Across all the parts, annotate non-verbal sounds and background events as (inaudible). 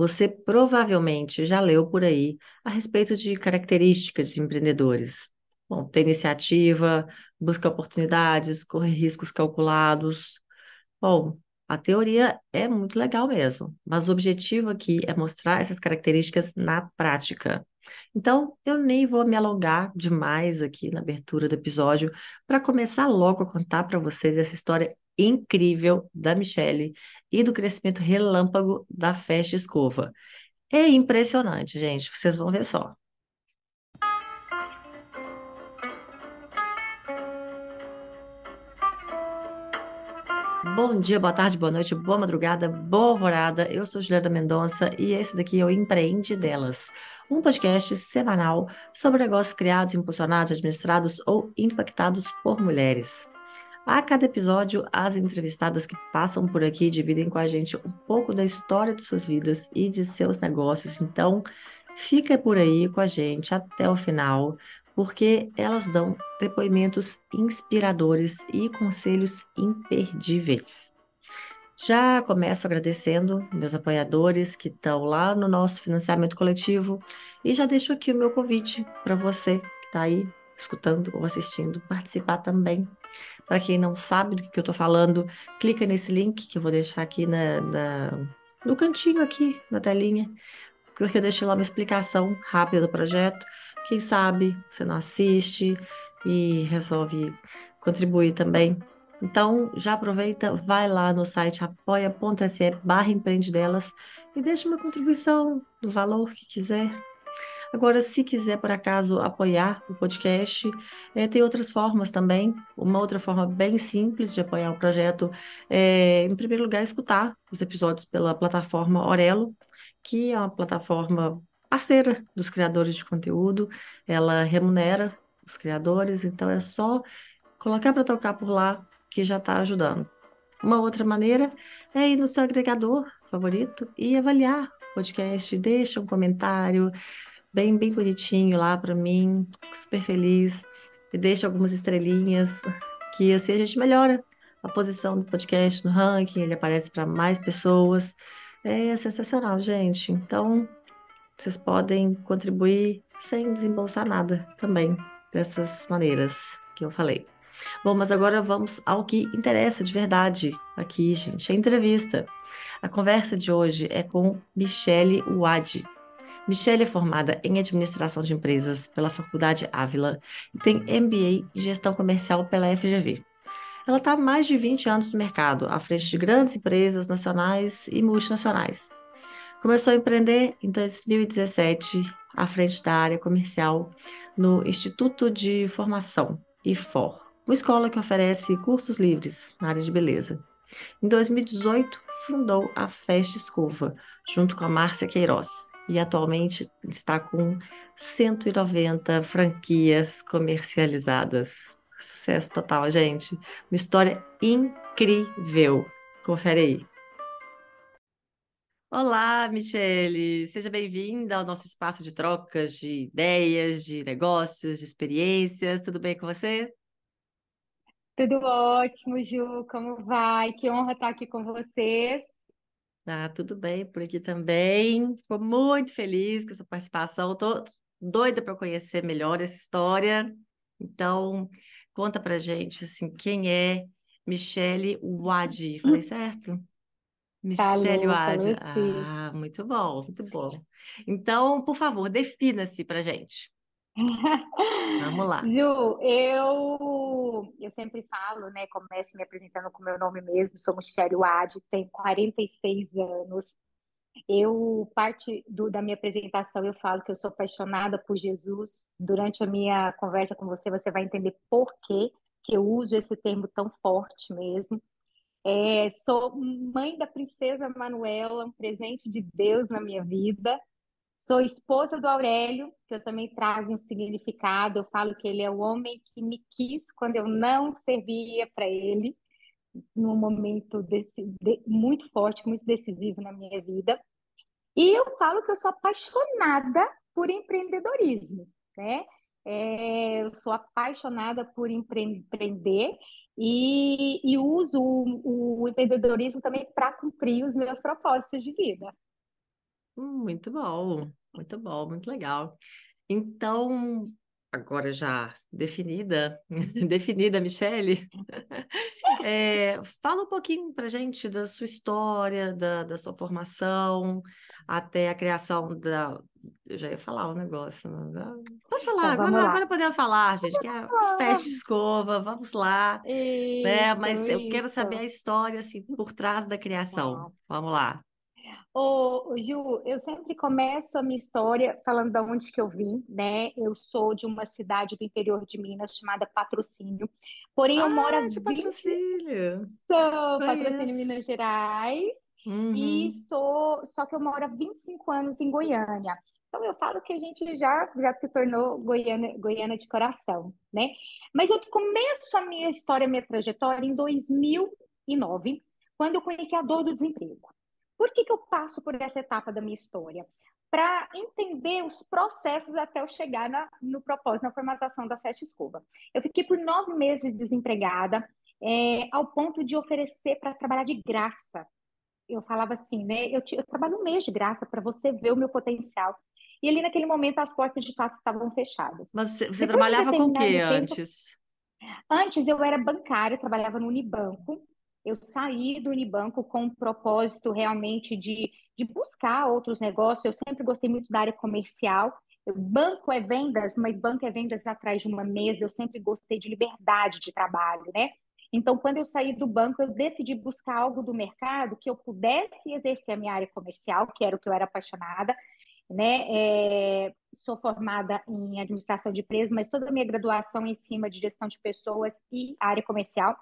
Você provavelmente já leu por aí a respeito de características de empreendedores. Bom, ter iniciativa, buscar oportunidades, correr riscos calculados. Bom, a teoria é muito legal mesmo, mas o objetivo aqui é mostrar essas características na prática. Então, eu nem vou me alongar demais aqui na abertura do episódio para começar logo a contar para vocês essa história incrível da Michelle e do crescimento relâmpago da Festa Escova. É impressionante, gente, vocês vão ver só. Bom dia, boa tarde, boa noite, boa madrugada, boa alvorada. Eu sou Juliana Mendonça e esse daqui é o Empreende Delas, um podcast semanal sobre negócios criados, impulsionados, administrados ou impactados por mulheres. A cada episódio, as entrevistadas que passam por aqui dividem com a gente um pouco da história de suas vidas e de seus negócios. Então, fica por aí com a gente até o final, porque elas dão depoimentos inspiradores e conselhos imperdíveis. Já começo agradecendo meus apoiadores que estão lá no nosso financiamento coletivo e já deixo aqui o meu convite para você que está aí escutando ou assistindo participar também. Para quem não sabe do que, eu estou falando, clica nesse link que eu vou deixar aqui na, na, no cantinho aqui na telinha, porque eu deixei lá uma explicação rápida do projeto quem sabe você não assiste e resolve contribuir também. Então, já aproveita, vai lá no site apoia.se barra empreendedelas e deixa uma contribuição do valor que quiser. Agora, se quiser, por acaso, apoiar o podcast, é, tem outras formas também. Uma outra forma bem simples de apoiar o projeto é, em primeiro lugar, escutar os episódios pela plataforma Orelo, que é uma plataforma parceira dos criadores de conteúdo, ela remunera os criadores, então é só colocar para tocar por lá que já está ajudando. Uma outra maneira é ir no seu agregador favorito e avaliar o podcast, deixa um comentário bem, bem bonitinho lá para mim, super feliz, e deixa algumas estrelinhas, que assim a gente melhora a posição do podcast no ranking, ele aparece para mais pessoas. É sensacional, gente. Então, vocês podem contribuir sem desembolsar nada também, dessas maneiras que eu falei. Bom, mas agora vamos ao que interessa de verdade aqui, gente, a entrevista. A conversa de hoje é com Michele Wadi. Michele é formada em Administração de Empresas pela Faculdade Ávila e tem MBA em Gestão Comercial pela FGV. Ela está há mais de 20 anos no mercado, à frente de grandes empresas nacionais e multinacionais. Começou a empreender em 2017, à frente da área comercial, no Instituto de Formação, IFOR, uma escola que oferece cursos livres na área de beleza. Em 2018, fundou a Festa Escova, junto com a Márcia Queiroz, e atualmente está com 190 franquias comercializadas. Sucesso total, gente. Uma história incrível. Confere aí. Olá, Michele! Seja bem-vinda ao nosso espaço de trocas de ideias, de negócios, de experiências. Tudo bem com você? Tudo ótimo, Ju. Como vai? Que honra estar aqui com vocês. Tá, tudo bem por aqui também. Estou muito feliz com a sua participação. Estou doida para conhecer melhor essa história. Então, conta para gente assim, quem é Michele Wadi. Falei certo? Michele Wadi. Ah, muito bom, muito bom. Então, por favor, defina-se para gente. (laughs) Vamos lá. Ju, eu, eu sempre falo, né? Começo me apresentando com meu nome mesmo, sou Michele Wade, tenho 46 anos. Eu, parte do, da minha apresentação, eu falo que eu sou apaixonada por Jesus. Durante a minha conversa com você, você vai entender por que que eu uso esse termo tão forte mesmo. É, sou mãe da princesa Manuela, um presente de Deus na minha vida. Sou esposa do Aurélio, que eu também trago um significado. Eu falo que ele é o homem que me quis quando eu não servia para ele, num momento desse, de, muito forte, muito decisivo na minha vida. E eu falo que eu sou apaixonada por empreendedorismo, né? É, eu sou apaixonada por empreender e, e uso o, o empreendedorismo também para cumprir os meus propósitos de vida. Muito bom, muito bom, muito legal. Então, agora já definida, (laughs) definida, Michele, (laughs) é, fala um pouquinho para gente da sua história, da, da sua formação, até a criação da. Eu já ia falar um negócio. Né? Pode falar, Então, vamos agora, lá. agora podemos falar, gente, que é festa escova, vamos lá, né? Isso, Mas eu quero saber a história assim, por trás da criação. Tá. Vamos lá. Ô, Ju, eu sempre começo a minha história falando de onde que eu vim, né? Eu sou de uma cidade do interior de Minas chamada Patrocínio, porém eu moro há Ah, de 20 patrocínio. sou Patrocínio. Minas Gerais, e Uhum. sou, só que eu moro há 25 anos em Goiânia. Então eu falo que a gente já, já se tornou goiana, goiana de coração, né? Mas eu começo a minha história, a minha trajetória em 2009, quando eu conheci a dor do desemprego. Por que que eu passo por essa etapa da minha história? Para entender os processos até eu chegar na- no propósito, na formatação da Festa Escova. Eu fiquei por nove meses desempregada, é, ao ponto de oferecer para trabalhar de graça. Eu falava assim, né? Eu, te- eu trabalho um mês de graça para você ver o meu potencial. E ali naquele momento as portas de fato estavam fechadas. Mas você, você trabalhava com o que antes? Antes eu era bancária, trabalhava no Unibanco. Eu saí do Unibanco com o propósito realmente de, de buscar outros negócios. Eu sempre gostei muito da área comercial. Eu- banco é vendas, mas banco é vendas atrás de uma mesa. Eu sempre gostei de liberdade de trabalho, né? Então, quando eu saí do banco, eu decidi buscar algo do mercado que eu pudesse exercer a minha área comercial, que era o que eu era apaixonada, né? É, sou formada em administração de empresas, mas toda a minha graduação é em cima de gestão de pessoas e área comercial.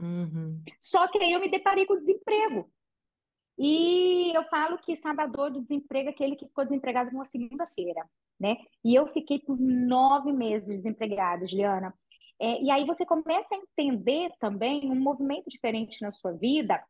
Uhum. Só que aí eu me deparei com o desemprego. E eu falo que sabador do desemprego é aquele que ficou desempregado numa segunda-feira, né? E eu fiquei por nove meses desempregada, Juliana. É, e aí você começa a entender também um movimento diferente na sua vida,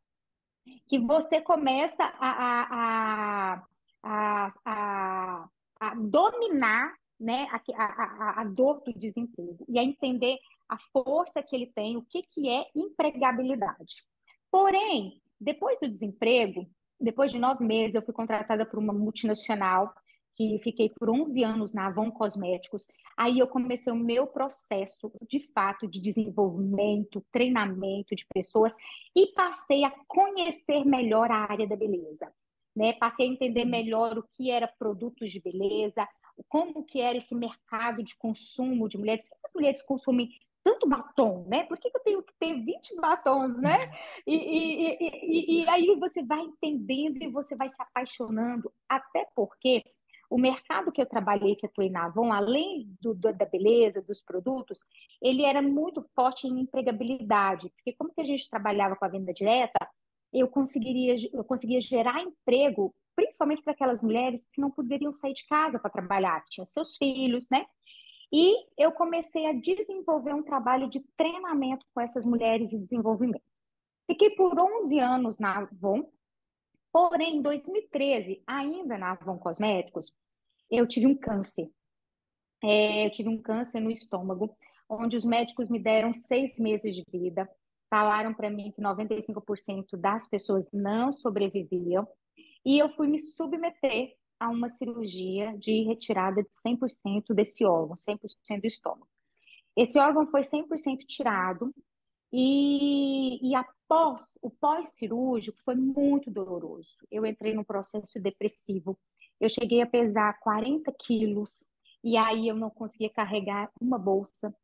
que você começa a, a, a, a, a dominar né, a, a, a dor do desemprego e a entender a força que ele tem, o que, que é empregabilidade. Porém, depois do desemprego, depois de nove meses, eu fui contratada por uma multinacional que fiquei por 11 anos na Avon Cosméticos. Aí eu comecei o meu processo, de fato, de desenvolvimento, treinamento de pessoas e passei a conhecer melhor a área da beleza. Né? Passei a entender melhor o que era produtos de beleza, como que era esse mercado de consumo de mulheres. Por que as mulheres consumem tanto batom, né? Por que, que eu tenho que ter 20 batons, né? E, e, e, e, aí você vai entendendo e você vai se apaixonando, até porque o mercado que eu trabalhei, que atuei na Avon, além do, do, da beleza, dos produtos, ele era muito forte em empregabilidade, porque como que a gente trabalhava com a venda direta, eu conseguiria, eu conseguia gerar emprego, principalmente para aquelas mulheres que não poderiam sair de casa para trabalhar, que tinham seus filhos, né? E eu comecei a desenvolver um trabalho de treinamento com essas mulheres e desenvolvimento. Fiquei por 11 anos na Avon, porém, em 2013, ainda na Avon Cosméticos, eu tive um câncer. É, eu tive um câncer no estômago, onde os médicos me deram seis meses de vida, falaram para mim que 95% das pessoas não sobreviviam, e eu fui me submeter a uma cirurgia de retirada de 100% desse órgão, 100% do estômago. Esse órgão foi 100% tirado, e, e após o pós-cirúrgico foi muito doloroso. Eu entrei num processo depressivo. Eu cheguei a pesar 40 quilos e aí eu não conseguia carregar uma bolsa.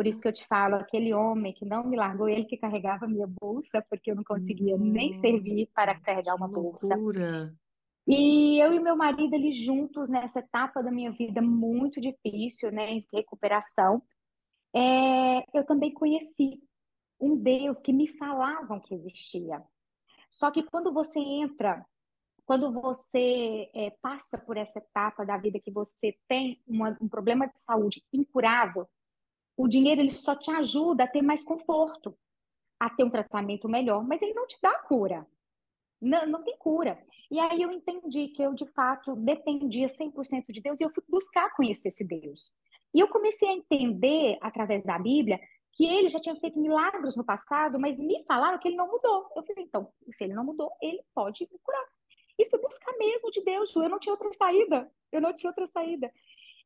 Por isso que eu te falo, aquele homem que não me largou, ele que carregava minha bolsa, porque eu não conseguia nem servir para carregar uma bolsa. Loucura. E eu e meu marido, eles juntos nessa etapa da minha vida muito difícil, né, em recuperação, é, eu também conheci um Deus que me falavam que existia. Só que quando você entra, quando você é, passa por essa etapa da vida que você tem uma, um problema de saúde incurável, o dinheiro ele só te ajuda a ter mais conforto, a ter um tratamento melhor, mas ele não te dá cura. Não, não tem cura. E aí eu entendi que eu, de fato, dependia 100% de Deus e eu fui buscar conhecer esse Deus. E eu comecei a entender, através da Bíblia, que ele já tinha feito milagres no passado, mas me falaram que ele não mudou. Eu falei, então, se ele não mudou, ele pode me curar. e fui buscar mesmo de Deus, Ju. Eu não tinha outra saída. Eu não tinha outra saída.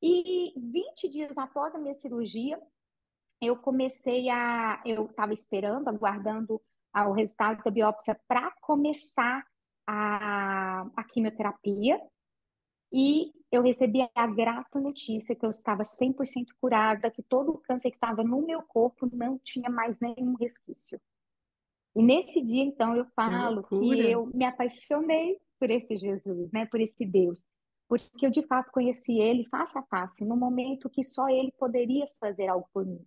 E 20 dias após a minha cirurgia, eu comecei a. Eu estava esperando, aguardando o resultado da biópsia para começar a, a quimioterapia. E eu recebi a grata notícia que eu estava 100% curada, que todo o câncer que estava no meu corpo não tinha mais nenhum resquício. E nesse dia, então, eu falo que, que eu me apaixonei por esse Jesus, né, por esse Deus, porque eu de fato conheci ele face a face, no momento que só ele poderia fazer algo por mim.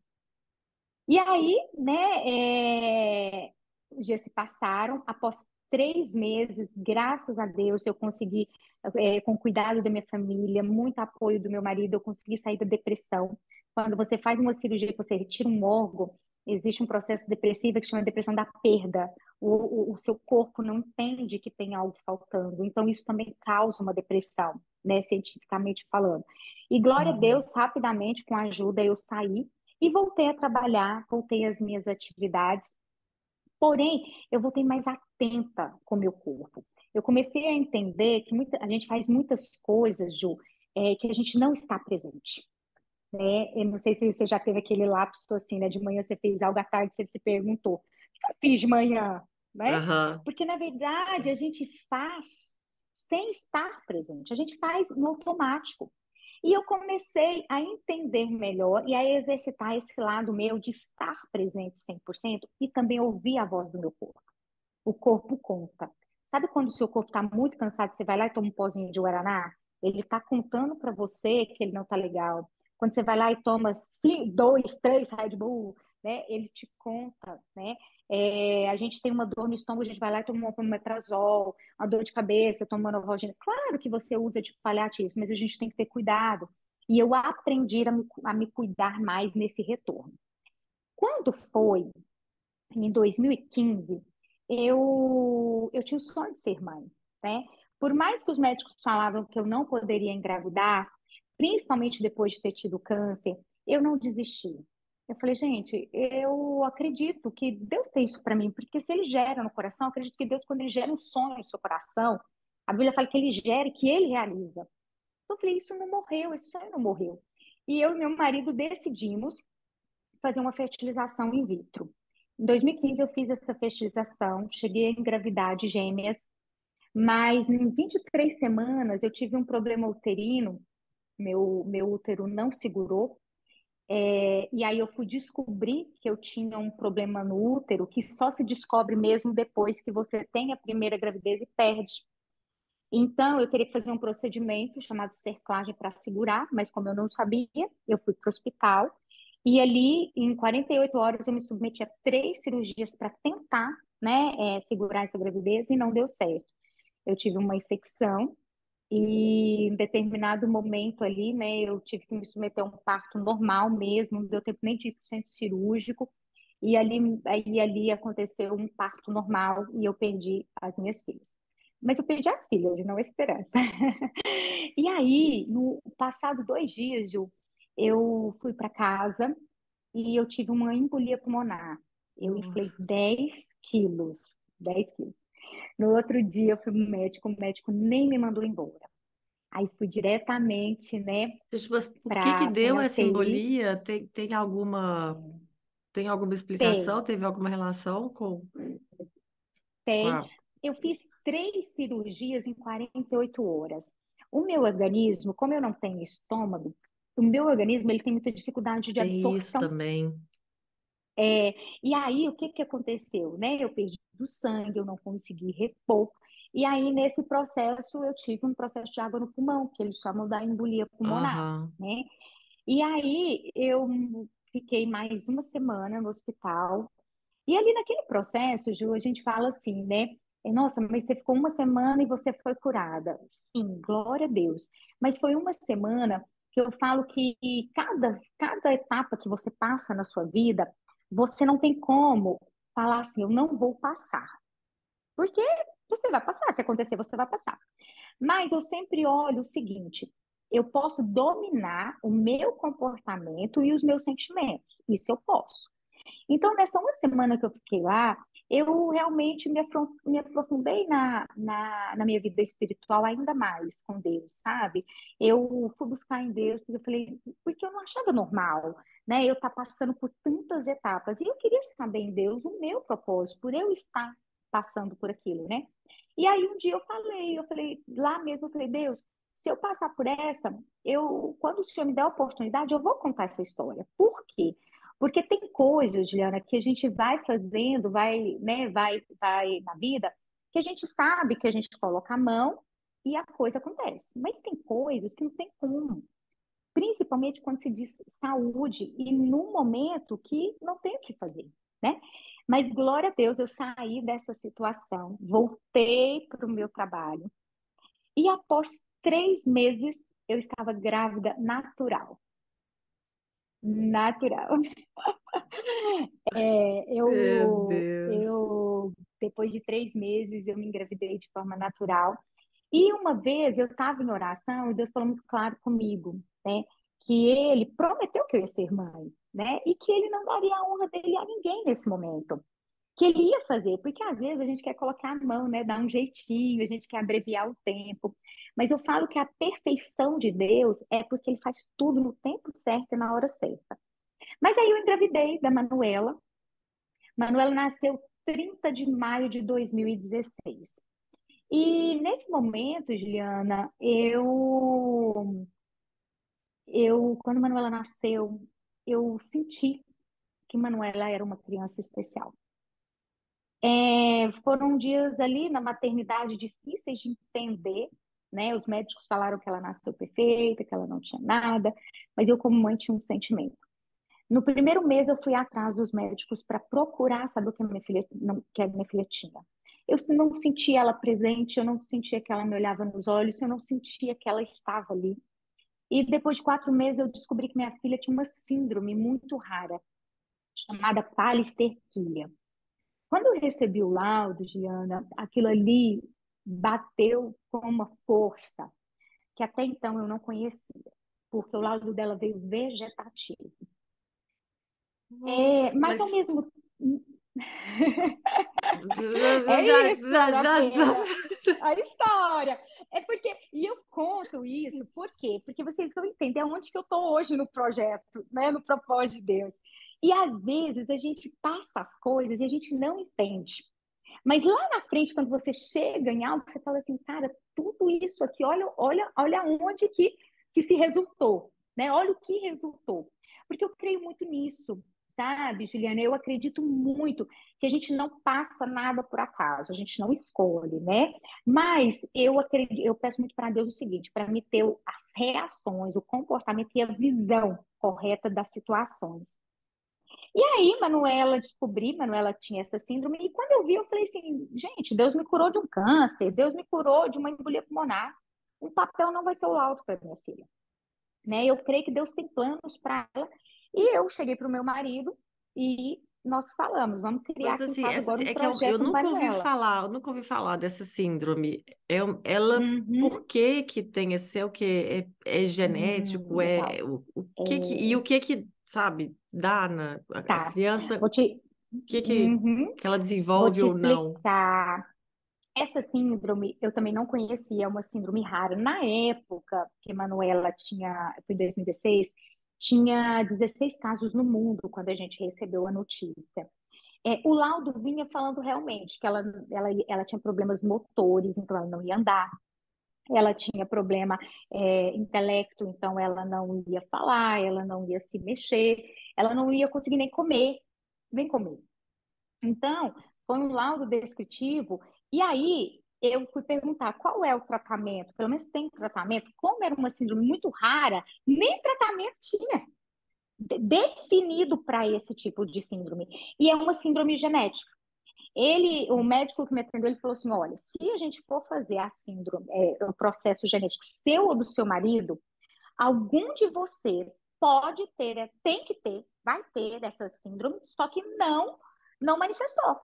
E aí, né, é... os dias se passaram, após três meses, graças a Deus, eu consegui, é, com cuidado da minha família, muito apoio do meu marido, eu consegui sair da depressão. Quando você faz uma cirurgia, você retira um órgão, existe um processo depressivo que chama depressão da perda. O, o, o, seu corpo não entende que tem algo faltando. Então, isso também causa uma depressão, né, cientificamente falando. E glória uhum. a Deus, rapidamente, com a ajuda, eu saí e voltei a trabalhar, voltei às minhas atividades. Porém, eu voltei mais atenta com o meu corpo. Eu comecei a entender que muita, a gente faz muitas coisas, Ju, é, que a gente não está presente. Né? Eu não sei se você já teve aquele lapso assim, né? De manhã você fez algo, à tarde você se perguntou: o que eu fiz de manhã? Né? Uhum. Porque, na verdade, a gente faz sem estar presente, a gente faz no automático. E eu comecei a entender melhor e a exercitar esse lado meu de estar presente 100% e também ouvir a voz do meu corpo. O corpo conta. Sabe quando o seu corpo está muito cansado, você vai lá e toma um pozinho de guaraná? Ele está contando para você que ele não está legal. Quando você vai lá e toma cinco, dois, três Red Bull, né? Ele te conta, né? É, a gente tem uma dor no estômago, a gente vai lá e toma um metrazol, uma dor de cabeça, toma novalgina. Claro que você usa de paliativo, mas a gente tem que ter cuidado. E eu aprendi a me, a me cuidar mais nesse retorno. Quando foi em 2015, eu, eu tinha o sonho de ser mãe, né? Por mais que os médicos falavam que eu não poderia engravidar, principalmente depois de ter tido câncer, eu não desisti. Eu falei, gente, eu acredito que Deus tem isso para mim, porque se Ele gera no coração, acredito que Deus, quando Ele gera um sonho no seu coração, a Bíblia fala que Ele gera e que Ele realiza. Eu falei, isso não morreu, esse sonho não morreu. E eu e meu marido decidimos fazer uma fertilização in vitro. Em 2015 eu fiz essa fertilização, cheguei a engravidar de gêmeas, mas em 23 semanas eu tive um problema uterino, meu, meu útero não segurou, é, e aí eu fui descobrir que eu tinha um problema no útero que só se descobre mesmo depois que você tem a primeira gravidez e perde. Então, eu teria que fazer um procedimento chamado cerclagem para segurar, mas como eu não sabia, eu fui para o hospital. E ali, em 48 horas, eu me submeti a três cirurgias para tentar né, é, segurar essa gravidez e não deu certo. Eu tive uma infecção e em determinado momento ali, né, eu tive que me submeter a um parto normal mesmo, não deu tempo nem de ir para o centro cirúrgico. E ali, aí, ali aconteceu um parto normal e eu perdi as minhas filhas. Mas eu perdi as filhas não a esperança. (laughs) e aí, no passado dois dias, Ju, eu fui para casa e eu tive uma embolia pulmonar. Eu inflei 10 quilos. 10 quilos. No outro dia eu fui no médico, o médico nem me mandou embora. Aí fui diretamente, né? Tipo, por que que deu essa embolia? Tem, tem alguma tem alguma explicação? Tem. Teve alguma relação com? Tem. Eu fiz três cirurgias em 48 horas. O meu organismo, como eu não tenho estômago, o meu organismo ele tem muita dificuldade de absorção. Isso também. É, e aí, o que, que aconteceu? Né? Eu perdi o sangue, eu não consegui repor. E aí, nesse processo, eu tive um processo de água no pulmão, que eles chamam da embolia pulmonar, uhum. né? E aí, eu fiquei mais uma semana no hospital. E ali naquele processo, Ju, a gente fala assim, né? É, Nossa, mas você ficou uma semana e você foi curada. Sim, glória a Deus. Mas foi uma semana que eu falo que cada, cada etapa que você passa na sua vida, você não tem como falar assim, eu não vou passar. Porque você vai passar, se acontecer, você vai passar. Mas eu sempre olho o seguinte: eu posso dominar o meu comportamento e os meus sentimentos. Isso eu posso. Então, nessa uma semana que eu fiquei lá, eu realmente me, me aprofundei na, na, na, minha vida espiritual ainda mais com Deus, sabe? Eu fui buscar em Deus, porque eu falei, porque eu não achava normal, né? Eu estar tá passando por tantas etapas, e eu queria saber em Deus o meu propósito, por eu estar passando por aquilo, né? E aí um dia eu falei, eu falei, lá mesmo, eu falei, Deus, se eu passar por essa, eu, quando o Senhor me der a oportunidade, eu vou contar essa história. Por quê? Porque tem coisas, Juliana, que a gente vai fazendo, vai, né, vai, vai na vida, que a gente sabe que a gente coloca a mão e a coisa acontece. Mas tem coisas que não tem como. Principalmente quando se diz saúde e num momento que não tem o que fazer, né? Mas glória a Deus, eu saí dessa situação, voltei para o meu trabalho e após três meses eu estava grávida natural natural. (laughs) É, eu, eu, depois de três meses, eu me engravidei de forma natural. E uma vez eu estava em oração e Deus falou muito claro comigo, né? Que ele prometeu que eu ia ser mãe, né? E que ele não daria a honra dele a ninguém nesse momento. Que ele ia fazer, porque às vezes a gente quer colocar a mão, né? Dar um jeitinho, a gente quer abreviar o tempo. Mas eu falo que a perfeição de Deus é porque ele faz tudo no tempo certo e na hora certa. Mas aí eu engravidei da Manuela. Manuela nasceu 30 de maio de 2016. E nesse momento, Juliana, eu eu quando Manuela nasceu, eu senti que Manuela era uma criança especial. É, foram dias ali na maternidade difíceis de entender, né? Os médicos falaram que ela nasceu perfeita, que ela não tinha nada, mas eu, como mãe, tinha um sentimento. No primeiro mês, eu fui atrás dos médicos para procurar saber o que a minha filha, não, que a minha filha tinha. Eu não sentia ela presente, eu não sentia que ela me olhava nos olhos, eu não sentia que ela estava ali. E depois de quatro meses, eu descobri que minha filha tinha uma síndrome muito rara, chamada palisterquia. Quando eu recebi o laudo, Giana, aquilo ali bateu com uma força que até então eu não conhecia, porque o laudo dela veio vegetativo. É, Nossa, é, mas, mas, ao mesmo (laughs) é isso, a história. É porque, e eu conto isso, por quê? Porque vocês vão entender aonde que eu estou hoje no projeto, né? no propósito de Deus. E às vezes a gente passa as coisas e a gente não entende. Mas lá na frente, quando você chega em algo, você fala assim, cara, tudo isso aqui, olha, olha, olha onde que, que se resultou, né? Olha o que resultou. Porque eu creio muito nisso, sabe, Juliana? Eu acredito muito que a gente não passa nada por acaso, a gente não escolhe, né? Mas eu acredito, eu peço muito para Deus o seguinte, para me ter as reações, o comportamento e a visão correta das situações. E aí, Manuela, descobri, Manuela tinha essa síndrome, e quando eu vi, eu falei assim, gente, Deus me curou de um câncer, Deus me curou de uma embolia pulmonar. Um papel não vai ser o laudo para minha filha. Né? Eu creio que Deus tem planos para ela. E eu cheguei para o meu marido e nós falamos, vamos criar Mas, assim, essa, agora um é que eu, eu nunca ouvi falar, eu nunca ouvi falar dessa síndrome. É, ela, uhum. por que que tem esse, é o que é, é genético, hum, é o, o que, é... que e o que que sabe dá na a, tá. a criança? Vou te... Que que, uhum. que ela desenvolve ou não? Essa síndrome eu também não conhecia, é uma síndrome rara. Na época que Manuela tinha, foi em 2016, tinha 16 casos no mundo quando a gente recebeu a notícia. É, o laudo vinha falando realmente que ela, ela, ela tinha problemas motores, então ela não ia andar. Ela tinha problema é, intelecto, então ela não ia falar, ela não ia se mexer, ela não ia conseguir nem comer, nem comer. Então, foi um laudo descritivo. E aí, eu fui perguntar qual é o tratamento, pelo menos tem tratamento, como era uma síndrome muito rara, nem tratamento tinha definido para esse tipo de síndrome. E é uma síndrome genética. Ele, o médico que me atendeu, ele falou assim: olha, se a gente for fazer a síndrome, é, o processo genético seu ou do seu marido, algum de vocês pode ter, é, tem que ter, vai ter essa síndrome, só que não, não manifestou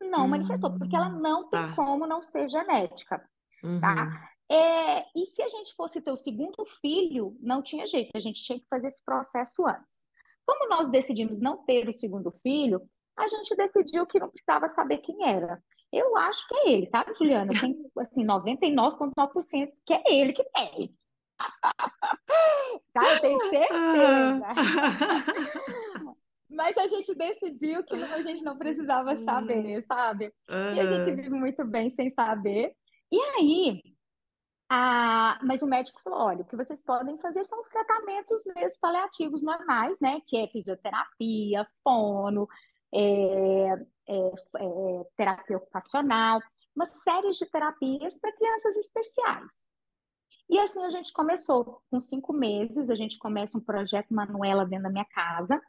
não hum, manifestou, porque ela não tem tá. como não ser genética, tá? uhum. tá? É, e se a gente fosse ter o segundo filho, não tinha jeito, a gente tinha que fazer esse processo antes. Como nós decidimos não ter o segundo filho, a gente decidiu que não precisava saber quem era. Eu acho que é ele, tá, Juliana? Tem, assim, 99,9% que é ele que tem. (laughs) tá? Eu tenho certeza. (laughs) Mas a gente decidiu que a gente não precisava saber, sabe? E a gente vive muito bem sem saber. E aí, a... mas o médico falou: olha, o que vocês podem fazer são os tratamentos mesmo paliativos normais, né? Que é fisioterapia, fono, é, é, é, terapia ocupacional, uma série de terapias para crianças especiais. E assim a gente começou, com cinco meses, a gente começa um projeto Manuela dentro da minha casa,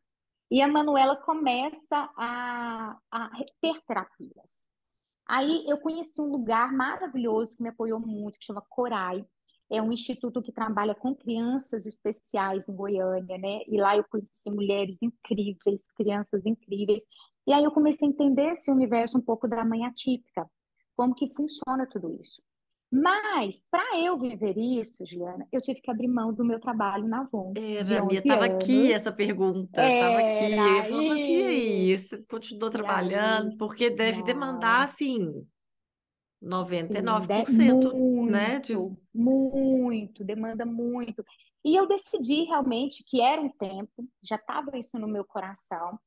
e a Manuela começa a, a ter terapias. Aí eu conheci um lugar maravilhoso que me apoiou muito, que chama Corai. É um instituto que trabalha com crianças especiais em Goiânia, né? E lá eu conheci mulheres incríveis, crianças incríveis. E aí eu comecei a entender esse universo um pouco da mãe atípica, como que funciona tudo isso. Mas, para eu viver isso, Juliana, eu tive que abrir mão do meu trabalho na Avon. Era, minha, estava aqui essa pergunta, estava aqui. Eu falar assim, e aí, você continuou trabalhando? Porque deve demandar, assim, 99%, muito, né? De... Muito, demanda muito. E eu decidi realmente que era um tempo, já estava isso no meu coração,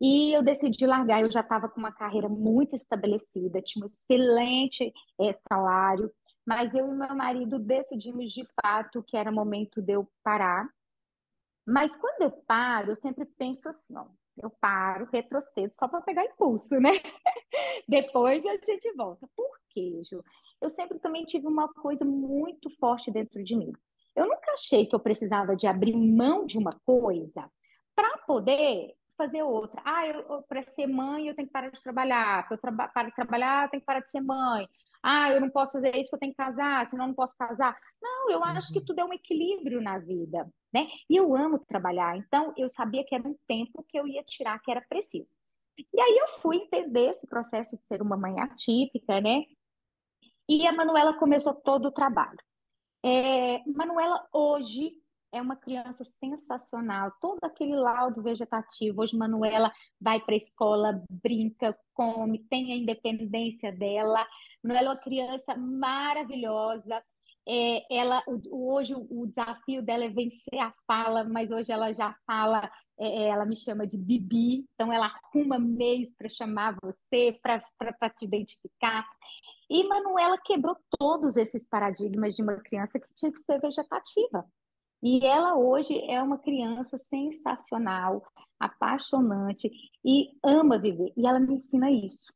e eu decidi largar. Eu já estava com uma carreira muito estabelecida, tinha um excelente é, salário, mas eu e meu marido decidimos de fato que era momento de eu parar. Mas quando eu paro, eu sempre penso assim, ó, eu paro, retrocedo só para pegar impulso, né? (laughs) Depois a gente volta. Por quê, Ju? Eu sempre também tive uma coisa muito forte dentro de mim. Eu nunca achei que eu precisava de abrir mão de uma coisa para poder fazer outra. Ah, eu, para ser mãe eu tenho que parar de trabalhar. Para eu traba parar de trabalhar, eu tenho que parar de ser mãe. Ah, eu não posso fazer isso, eu tenho que casar, senão eu não posso casar. Não, eu acho que uhum. tudo é um equilíbrio na vida, né? E eu amo trabalhar, então eu sabia que era um tempo que eu ia tirar que era preciso. E aí eu fui entender esse processo de ser uma mãe atípica, né? E a Manuela começou todo o trabalho. É, Manuela hoje é uma criança sensacional, todo aquele laudo vegetativo. Hoje, Manuela vai para a escola, brinca, come, tem a independência dela. Manuela é uma criança maravilhosa. É, ela hoje o desafio dela é vencer a fala, mas hoje ela já fala, é, é ela me chama de Bibi, então ela arruma meios para chamar você, para te identificar. E Manuela quebrou todos esses paradigmas de uma criança que tinha que ser vegetativa. E ela hoje é uma criança sensacional, apaixonante e ama viver. E ela me ensina isso.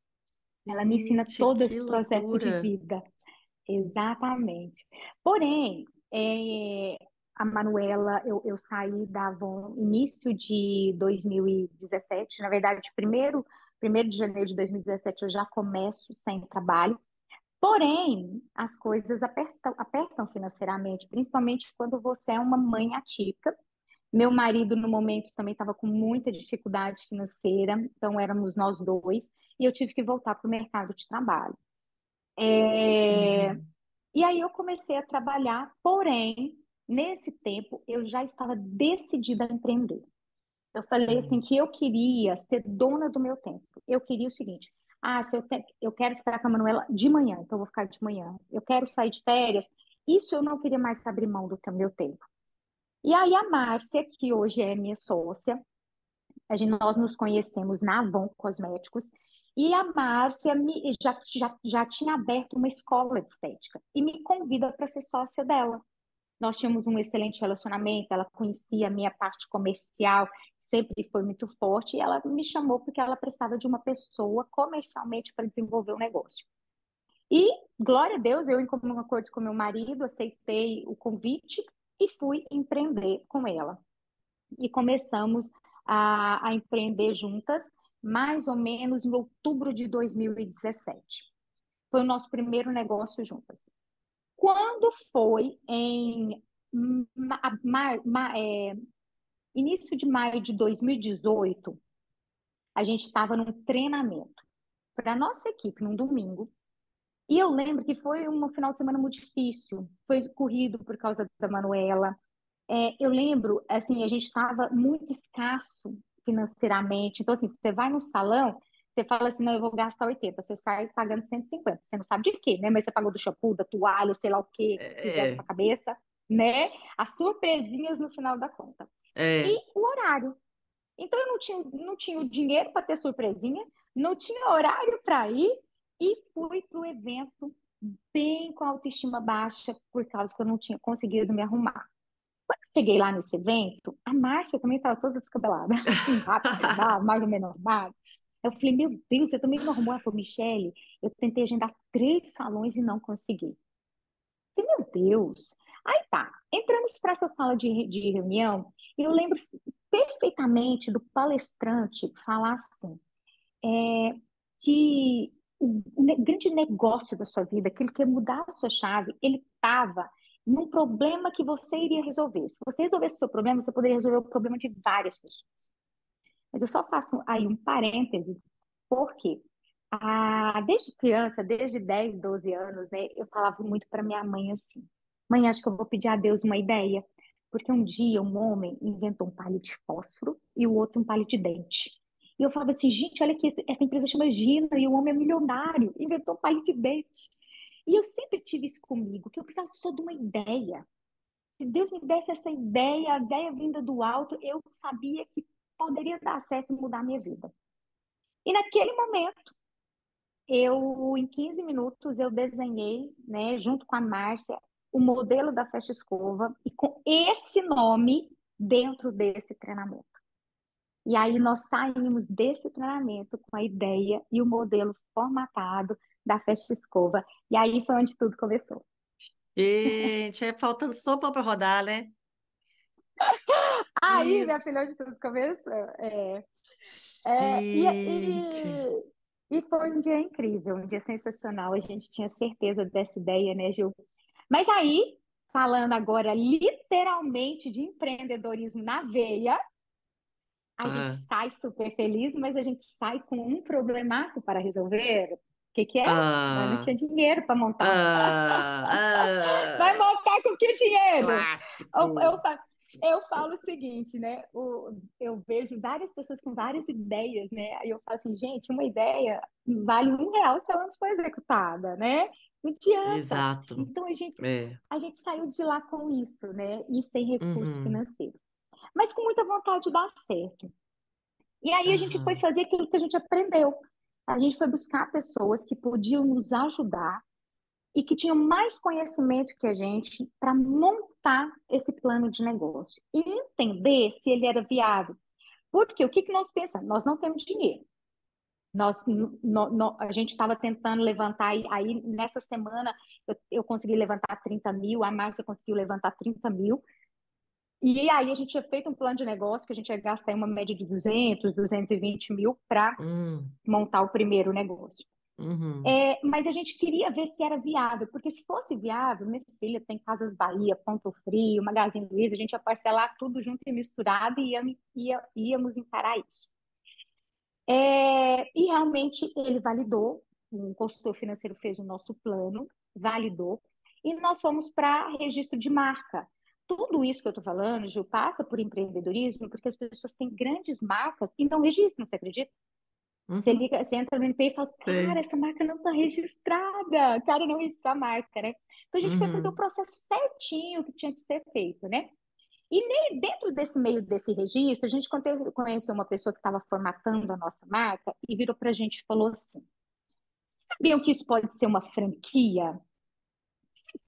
Ela me ensina Gente, todo esse processo de vida. Exatamente. Porém, é, a Manuela, eu, eu saí da Avon início de 2017, na verdade, primeiro, primeiro de janeiro de 2017 eu já começo sem trabalho, porém, as coisas apertam, apertam financeiramente, principalmente quando você é uma mãe atípica, meu marido, no momento, também estava com muita dificuldade financeira, então éramos nós dois, e eu tive que voltar para o mercado de trabalho. É... Uhum. E aí eu comecei a trabalhar, porém, nesse tempo, eu já estava decidida a empreender. Eu falei assim que eu queria ser dona do meu tempo. Eu queria o seguinte: ah, se eu, te... eu quero ficar com a Manuela de manhã, então eu vou ficar de manhã. Eu quero sair de férias. Isso eu não queria mais abrir mão do meu tempo. E aí a Márcia, que hoje é minha sócia, a gente, nós nos conhecemos na Avon Cosméticos, e a Márcia me, já, já, já tinha aberto uma escola de estética e me convida para ser sócia dela. Nós tínhamos um excelente relacionamento, ela conhecia a minha parte comercial, sempre foi muito forte, e ela me chamou porque ela precisava de uma pessoa comercialmente para desenvolver o negócio. E, glória a Deus, eu, em comum acordo com meu marido, aceitei o convite e fui empreender com ela. E começamos a, a empreender juntas, mais ou menos em outubro de 2017. Foi o nosso primeiro negócio juntas. Quando foi em ma, ma, ma, é, início de maio de 2018, a gente estava num treinamento para nossa equipe, num domingo, e eu lembro que foi um final de semana muito difícil, foi corrido por causa da Manuela. É, eu lembro, assim, a gente estava muito escasso financeiramente. Então, assim, você vai no salão, você fala assim, não, eu vou gastar 80, você sai pagando 150. Você não sabe de quê, né? Mas você pagou do shampoo, da toalha, sei lá o quê, que fizeram na É, sua cabeça, né? As surpresinhas no final da conta. E é. o horário. Então, eu não tinha, não tinha o dinheiro para ter surpresinha, não tinha horário para ir e fui para o evento bem com a autoestima baixa por causa que eu não tinha conseguido me arrumar. Quando eu cheguei lá nesse evento, a Márcia também estava toda descabelada, (laughs) assim, rápido, (laughs) mais ou menos arrumada. Eu falei, meu Deus, você também não arrumou? Ela falou, Michele, eu tentei agendar três salões e não consegui. Eu falei, meu Deus. Aí tá, entramos para essa sala de, de reunião e eu lembro perfeitamente do palestrante falar assim, é, que o, o grande negócio da sua vida, aquilo que ia mudar a sua chave, ele estava num problema que você iria resolver. Se você resolvesse o seu problema, você poderia resolver o problema de várias pessoas. Mas eu só faço aí um parêntese, porque ah, desde criança, desde 10, 12 anos, né, eu falava muito para minha mãe assim: Mãe, acho que eu vou pedir a Deus uma ideia. Porque um dia um homem inventou um palito de fósforo e o outro um palito de dente. E eu falava assim, gente, olha que essa empresa chama Gina e o homem é milionário, inventou um palito de dente. E eu sempre tive isso comigo, que eu precisava só de uma ideia. Se Deus me desse essa ideia, a ideia vinda do alto, eu sabia que poderia dar certo e mudar a minha vida. E naquele momento, eu, em 15 minutos, eu desenhei, né, junto com a Márcia, o modelo da Festa Escova e com esse nome dentro desse treinamento. E aí nós saímos desse treinamento com a ideia e o modelo formatado da Festa Escova. E aí foi onde tudo começou. Gente, é faltando sopa para rodar, né? (laughs) Aí, Meu, minha filha, onde tudo começou. É, é, e, e, e foi um dia incrível, um dia sensacional. A gente tinha certeza dessa ideia, né, Gil? Mas aí, falando agora literalmente de empreendedorismo na veia, a gente Ah, sai super feliz, mas a gente sai com um problemaço para resolver. O que que é? Não ah, tinha dinheiro para montar. ah, (laughs) Vai montar com que dinheiro? Eu, Clássico. eu, eu falo o seguinte, né? O, eu vejo várias pessoas com várias ideias, né? Aí eu falo assim, gente, uma ideia vale um real se ela não for executada, né? Não adianta. Exato. Então a gente, É. a gente saiu de lá com isso, né? E sem recurso Uhum. financeiro. Mas com muita vontade de dar certo. E aí a gente foi fazer aquilo que a gente aprendeu. A gente foi buscar pessoas que podiam nos ajudar e que tinham mais conhecimento que a gente para montar esse plano de negócio e entender se ele era viável. Porque o que que nós pensamos? Nós não temos dinheiro. Nós, no- no- a gente estava tentando levantar, aí, aí nessa semana eu, eu consegui levantar 30 mil, a Márcia conseguiu levantar 30 mil, e aí a gente tinha feito um plano de negócio que a gente ia gastar uma média de 200, 220 mil para Hum, montar o primeiro negócio. Uhum. É, mas a gente queria ver se era viável, porque se fosse viável, minha filha tem Casas Bahia, Ponto Frio, Magazine Luiza, a gente ia parcelar tudo junto e misturado e ia, ia, íamos encarar isso. É, e realmente ele validou, um consultor financeiro fez o nosso plano, validou, e nós fomos para registro de marca. Tudo isso que eu estou falando, Gil, passa por empreendedorismo, porque as pessoas têm grandes marcas e não registram, você acredita? Você Uhum. liga, você entra no NPI e fala, assim, cara, essa marca não está registrada, cara, não registrou a marca, né? Então a gente foi fazer o Uhum. processo certinho que tinha que ser feito, né? E dentro desse meio desse registro, a gente conheceu uma pessoa que estava formatando a nossa marca e virou para a gente e falou assim: Vocês sabiam que isso pode ser uma franquia?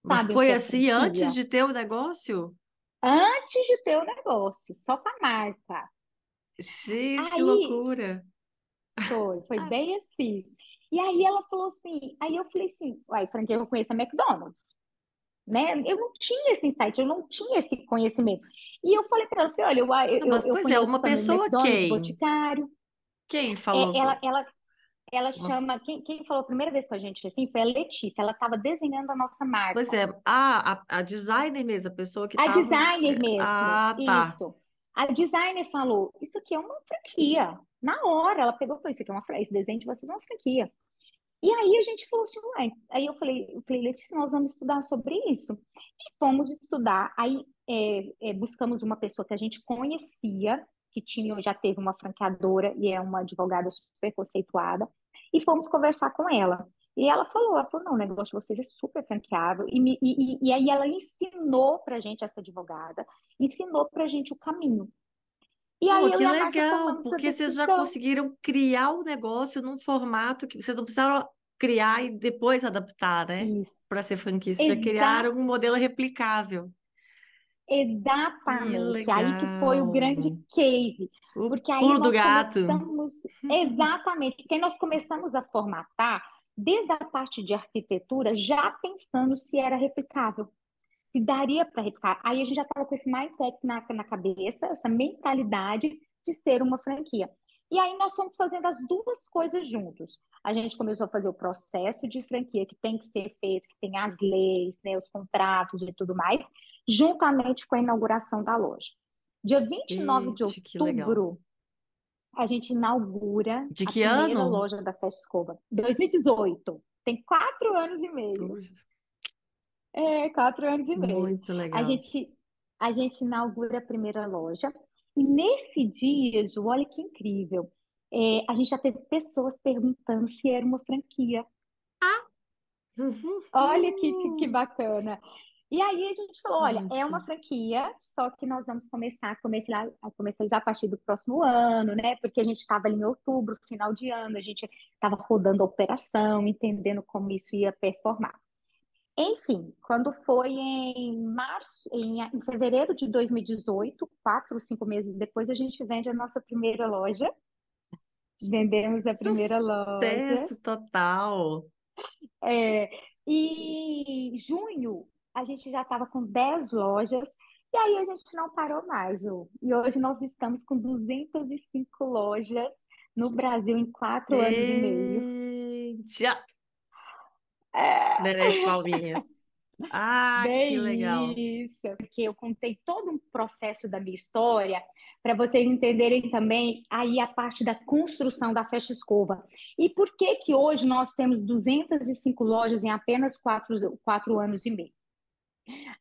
Mas que foi é assim antes franquia? de ter o negócio? Antes de ter o negócio, só com a marca. Gente, que Aí loucura. Foi, foi Ah, bem assim. E aí ela falou assim, aí eu falei assim, uai, franquia, eu conheço a McDonald's, né? Eu não tinha esse insight, eu não tinha esse conhecimento. E eu falei para ela, falei, olha, eu, eu, mas, eu pois é, uma pessoa quem? Boticário. Quem É, falou? ela, ela, ela Uma- chama, quem, quem falou a primeira vez com a gente assim foi a Letícia, ela estava desenhando a nossa Pois marca. é, ah, a, a designer mesmo, a pessoa que A estava. designer mesmo, Ah, tá. isso. A designer falou, isso aqui é uma franquia. Na hora, ela pegou e falou, isso aqui é uma franquia, esse desenho de vocês é uma franquia. E aí a gente falou assim, ué, aí eu falei, eu falei, Letícia, nós vamos estudar sobre isso. E fomos estudar, aí é, é, buscamos uma pessoa que a gente conhecia, que tinha, já teve uma franqueadora e é uma advogada super conceituada, e fomos conversar com ela. E ela falou, ela falou, não, o negócio de vocês é super franqueável. E, me, e, e aí ela ensinou pra gente, essa advogada, ensinou pra gente o caminho. E aí Pô, que legal, porque vocês já conseguiram criar o negócio num formato que vocês não precisaram criar e depois adaptar, né? Para ser franquia. Vocês já criaram um modelo replicável. Exatamente. Que aí que foi o grande case. O porque aí pulo nós do gato. começamos. (laughs) Exatamente. Porque nós começamos a formatar desde a parte de arquitetura, já pensando se era replicável se daria para replicar. Aí a gente já estava com esse mindset na, na cabeça, essa mentalidade de ser uma franquia. E aí nós fomos fazendo as duas coisas juntos. A gente começou a fazer o processo de franquia que tem que ser feito, que tem as leis, né, os contratos e tudo mais, juntamente com a inauguração da loja. Dia 29 Eite, de outubro, a gente inaugura de a primeira ano? loja da Festa Escova. 2018. Tem quatro anos e meio. É, quatro anos e meio. Muito legal. A gente, a gente inaugura a primeira loja. E nesse dia, Ju, olha que incrível. É, a gente já teve pessoas perguntando se era uma franquia. Ah! Olha que, que, que bacana. E aí a gente falou, olha, Muito. é uma franquia, só que nós vamos começar a comercializar, a comercializar a partir do próximo ano, né? Porque a gente estava em outubro, final de ano, a gente estava rodando a operação, entendendo como isso ia performar. Enfim, quando foi em março, em, em fevereiro de 2018, quatro, cinco meses depois, a gente vende a nossa primeira loja. Vendemos a primeira loja. Sucesso total! É, e junho, a gente já estava com 10 lojas, e aí a gente não parou mais, Ju. E hoje nós estamos com 205 lojas no Brasil em quatro anos e meio. Já é. Merece palminhas. Ah, Bem que legal. Isso, porque eu contei todo um processo da minha história para vocês entenderem também aí a parte da construção da Festa Escova. E por que que hoje nós temos 205 lojas em apenas quatro, quatro anos e meio?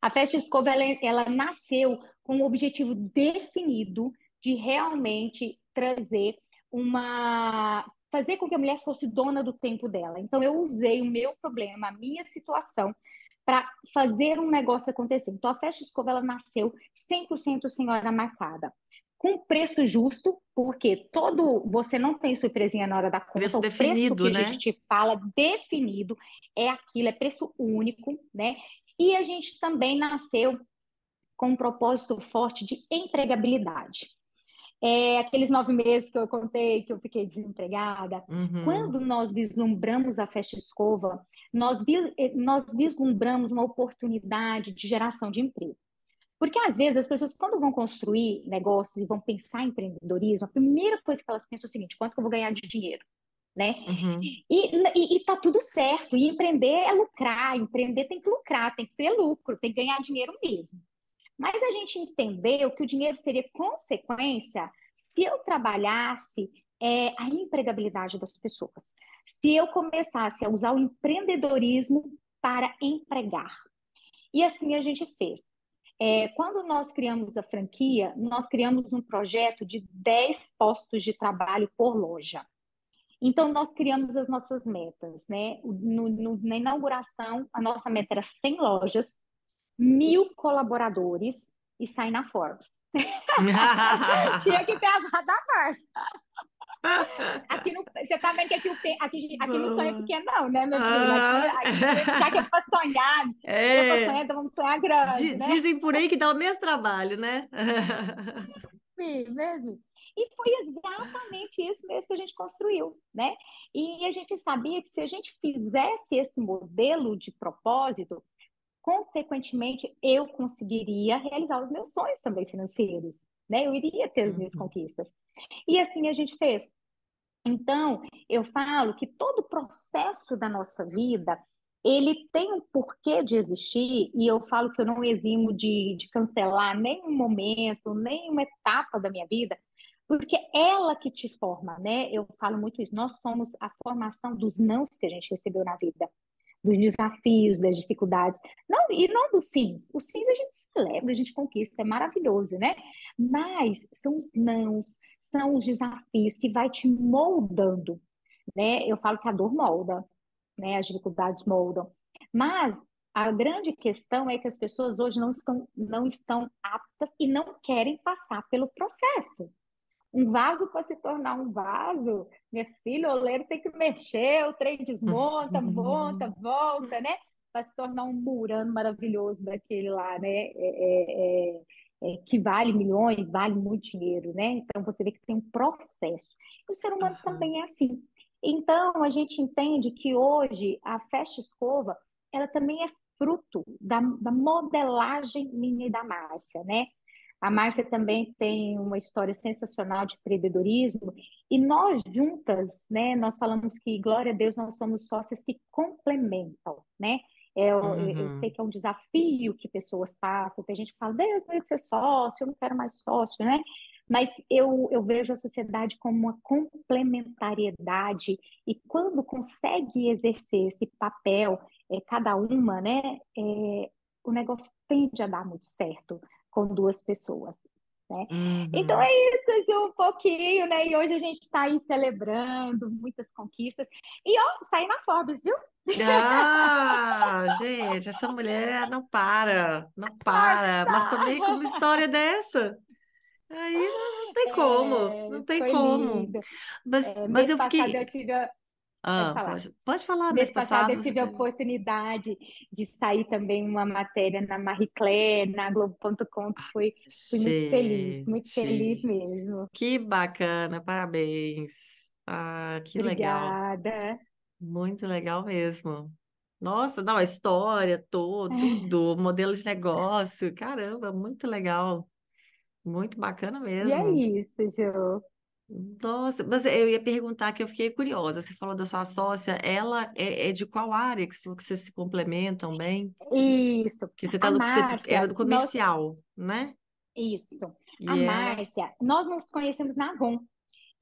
A Festa Escova, ela, ela nasceu com um objetivo definido de realmente trazer uma fazer com que a mulher fosse dona do tempo dela. Então, eu usei o meu problema, a minha situação, para fazer um negócio acontecer. Então, a Festa Escova ela nasceu 100% senhora marcada. Com preço justo, porque todo você não tem surpresinha na hora da conta, preço o definido, preço que né? a gente fala definido é aquilo, é preço único, né? E a gente também nasceu com um propósito forte de empregabilidade. É, aqueles nove meses que eu contei que eu fiquei desempregada. Uhum. Quando nós vislumbramos a Festa Escova, nós, vi, eh, nós vislumbramos uma oportunidade de geração de emprego. Porque às vezes as pessoas, quando vão construir negócios e vão pensar em empreendedorismo, a primeira coisa que elas pensam é o seguinte: quanto que eu vou ganhar de dinheiro? Né? Uhum. E, e, e tá tudo certo. E empreender é lucrar, empreender tem que lucrar, tem que ter lucro, tem que ganhar dinheiro mesmo. Mas a gente entendeu que o dinheiro seria consequência se eu trabalhasse é, a empregabilidade das pessoas, se eu começasse a usar o empreendedorismo para empregar. E assim a gente fez. É, quando nós criamos a franquia, nós criamos um projeto de 10 postos de trabalho por loja. Então, nós criamos as nossas metas, né? No, no, na inauguração, a nossa meta era 100 lojas, mil colaboradores e sair na Forbes. (laughs) Tinha que ter a da Forbes. Aqui no, você tá vendo que aqui, o, aqui, aqui não sonha pequeno, não, né, meu filho? Aqui, aqui, já que é pra sonhar, (laughs) é. é pra sonhar, então vamos sonhar grande. D né? Dizem por aí que dá o mesmo trabalho, né? Sim, mesmo. E foi exatamente isso mesmo que a gente construiu, né? E a gente sabia que se a gente fizesse esse modelo de propósito, consequentemente, eu conseguiria realizar os meus sonhos também financeiros, né? Eu iria ter as minhas uhum. conquistas. E assim a gente fez. Então, eu falo que todo o processo da nossa vida, ele tem um porquê de existir, e eu falo que eu não eximo de, de cancelar nenhum momento, nenhuma etapa da minha vida, porque ela que te forma, né? Eu falo muito isso, nós somos a formação dos não que a gente recebeu na vida. dos desafios, das dificuldades. Não, e não dos sims. Os sims a gente celebra, a gente conquista, é maravilhoso, né? Mas são os nãos, são os desafios que vai te moldando, né? Eu falo que a dor molda, né? As dificuldades moldam. Mas a grande questão é que as pessoas hoje não estão, não estão aptas e não querem passar pelo processo. Um vaso para se tornar um vaso, minha filha, o oleiro tem que mexer, o trem desmonta, monta, volta, né? Para se tornar um murano maravilhoso daquele lá, né? É, é, é, é, que vale milhões, vale muito dinheiro, né? Então você vê que tem um processo. E o ser humano uhum. também é assim. Então a gente entende que hoje a festa escova ela também é fruto da, da modelagem minha e da Márcia, né? A Márcia também tem uma história sensacional de empreendedorismo e nós juntas, né, nós falamos que, glória a Deus, nós somos sócias que complementam, né? É, eu, uhum. eu, sei que é um desafio que pessoas passam, tem gente que fala, Deus, não de ser sócio, eu não quero mais sócio, né? Mas eu, eu vejo a sociedade como uma complementariedade e quando consegue exercer esse papel, é, cada uma, né, é, o negócio tende a dar muito certo com duas pessoas. Né? Uhum. Então é isso, Ju, um pouquinho, né? E hoje a gente está aí celebrando muitas conquistas. E ó, saí na Forbes, viu? Ah, gente, essa mulher não para, não para. Nossa. Mas também com uma história dessa. Aí não, tem como, é, não tem como. Lindo. Mas, é, mas eu fiquei. Eu tive a... Ah, pode falar. Pode, pode falar. Mês, passado, passado eu tive a oportunidade de sair também uma matéria na Marie Claire, na Globo.com, fui, fui muito feliz, muito feliz mesmo. Que bacana, parabéns. Ah, que Obrigada. legal. Muito legal mesmo. Nossa, não, a história toda, (laughs) tudo, modelo de negócio, caramba, muito legal. Muito bacana E é mesmo. isso, Ju. Nossa, mas eu ia perguntar que eu fiquei curiosa. Você falou da sua sócia, ela é, é de qual área que você falou que vocês se complementam bem? Isso. Que você tá no, você Márcia, era do nós, comercial, né? isso. E A ela, Márcia, nós nos conhecemos na Avon.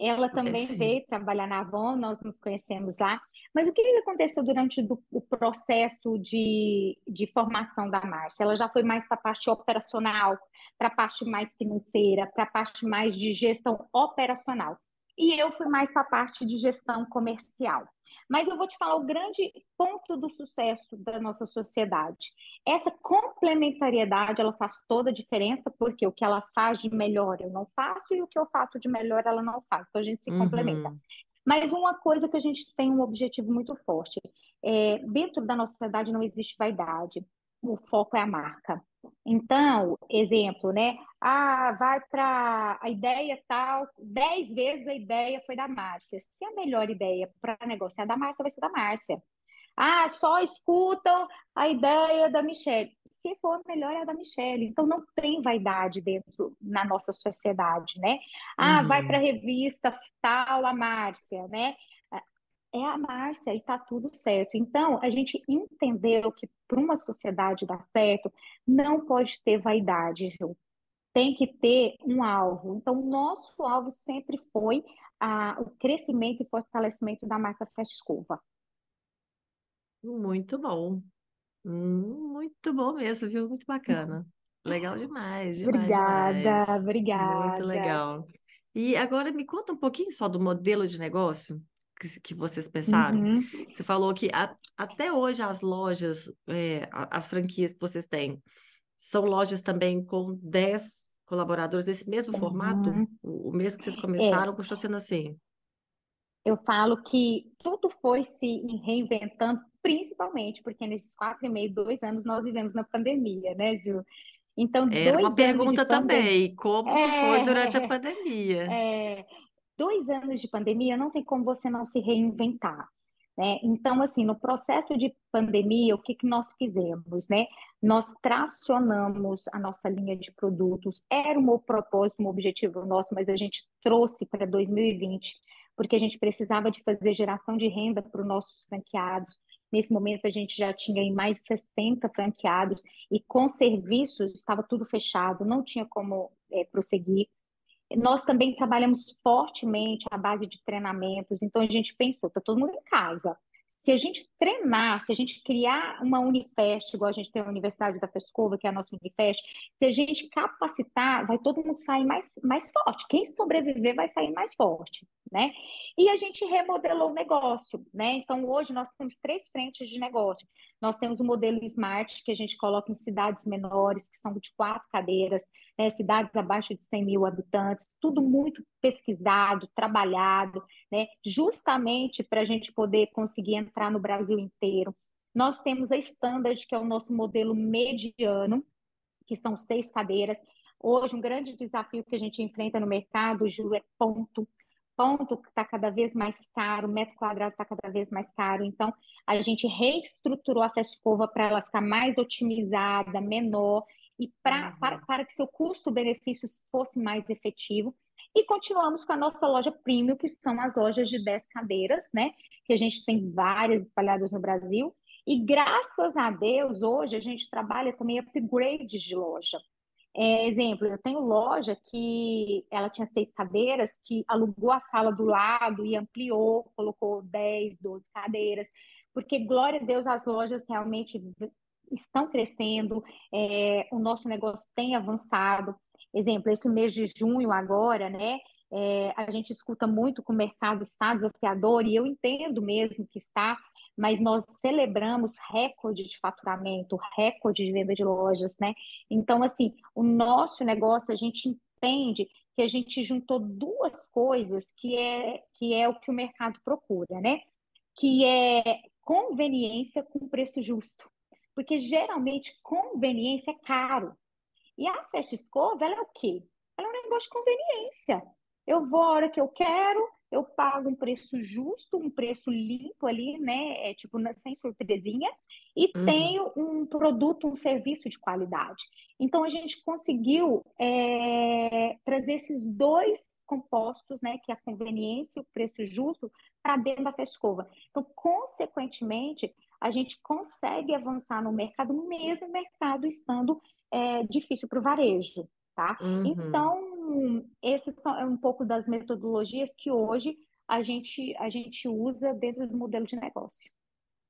Ela é, também veio trabalhar na Avon, nós nos conhecemos lá. Mas o que que aconteceu durante do- o processo de, de formação da Márcia? Ela já foi mais para a parte operacional, para a parte mais financeira, para a parte mais de gestão operacional. E eu fui mais para a parte de gestão comercial. Mas eu vou te falar o grande ponto do sucesso da nossa sociedade. Essa complementariedade, ela faz toda a diferença, porque o que ela faz de melhor eu não faço e o que eu faço de melhor ela não faz. Então a gente se complementa. Uhum. Mas uma coisa que a gente tem um objetivo muito forte, é, dentro da nossa sociedade não existe vaidade, o foco é a marca. Então, exemplo, né? Ah, vai para a ideia tal, dez vezes a ideia foi da Márcia. Se a melhor ideia para negociar da Márcia vai ser da Márcia. Ah, só escutam a ideia da Michelle. Se for melhor é a da Michelle. Então não tem vaidade dentro na nossa sociedade, né? Ah, vai para a Uhum. revista tal a Márcia, né? É a Márcia e tá tudo certo. Então, a gente entendeu que para uma sociedade dar certo, não pode ter vaidade, Ju. Tem que ter um alvo. Então, o nosso alvo sempre foi ah, o crescimento e fortalecimento da marca Fast Escova. Muito bom. Hum, Muito bom mesmo, viu? Muito bacana. Legal demais, demais, Obrigada, demais. Muito obrigada. legal. E agora me conta um pouquinho só do modelo de negócio que, que vocês pensaram. Uhum. Você falou que a- até hoje as lojas, é, as franquias que vocês têm, são lojas também com 10 colaboradores desse mesmo formato? Uhum. O, o mesmo que vocês É, começaram, continuou sendo assim? eu falo que tudo foi se reinventando, principalmente porque nesses quatro e meio, dois anos, nós vivemos na pandemia, né, Ju? Então, Era uma dois de pergunta também, como que foi durante a É, pandemia? é, dois anos de pandemia não tem como você não se reinventar, né? Então, assim, no processo de pandemia, o que que nós fizemos, né? Nós tracionamos a nossa linha de produtos, era um propósito, um objetivo nosso, mas a gente trouxe para 2020, porque a gente precisava de fazer geração de renda para os nossos franqueados. Nesse momento, a gente já tinha mais de 60 franqueados e com serviços estava tudo fechado, não tinha como é, prosseguir. Nós também trabalhamos fortemente à base de treinamentos, então a gente pensou, tá todo mundo em casa. Se a gente treinar, se a gente criar uma Unifest, igual a gente tem a Universidade da Pescova, que é a nossa Unifest, se a gente capacitar, vai todo mundo sair mais, mais forte. Quem sobreviver vai sair mais forte, né? E a gente remodelou o negócio, né? Então, hoje nós temos três frentes de negócio. Nós temos o modelo Smart, que a gente coloca em cidades menores, que são de quatro cadeiras, né? cidades abaixo de 100 mil habitantes, tudo muito pesquisado, trabalhado, né? justamente para a gente poder conseguir entrar no Brasil inteiro. Nós temos a Standard, que é o nosso modelo mediano, que são seis cadeiras. Hoje, um grande desafio que a gente enfrenta no mercado, Ju, é ponto. Ponto que está cada vez mais caro, metro quadrado está cada vez mais caro. Então, a gente reestruturou a Fescova para ela ficar mais otimizada, menor, e pra, uhum. para, para que seu custo-benefício fosse mais efetivo. E continuamos com a nossa loja premium, que são as lojas de 10 cadeiras, né? Que a gente tem várias espalhadas no Brasil. E graças a Deus, hoje a gente trabalha também upgrades de loja. É, exemplo, eu tenho loja que ela tinha seis cadeiras, que alugou a sala do lado e ampliou, colocou 10, 12 cadeiras, porque, glória a Deus, as lojas realmente estão crescendo, é, o nosso negócio tem avançado. Exemplo, esse mês de junho agora, né? É, a gente escuta muito que o mercado está desafiador e eu entendo mesmo que está, mas nós celebramos recorde de faturamento, recorde de venda de lojas, né? Então, assim, o nosso negócio, a gente entende que a gente juntou duas coisas que é, que é o que o mercado procura, né? Que é conveniência com preço justo. Porque geralmente conveniência é caro. E a festa escova, ela é o quê? Ela é um negócio de conveniência. Eu vou a hora que eu quero, eu pago um preço justo, um preço limpo ali, né? É, tipo, sem surpresinha, e uhum. tenho um produto, um serviço de qualidade. Então, a gente conseguiu é, trazer esses dois compostos, né? Que é a conveniência e o preço justo, para dentro da Fescova. Então, consequentemente, a gente consegue avançar no mercado, mesmo mercado estando é, difícil para o varejo, tá? Uhum. Então, esses são é um pouco das metodologias que hoje a gente, a gente usa dentro do modelo de negócio.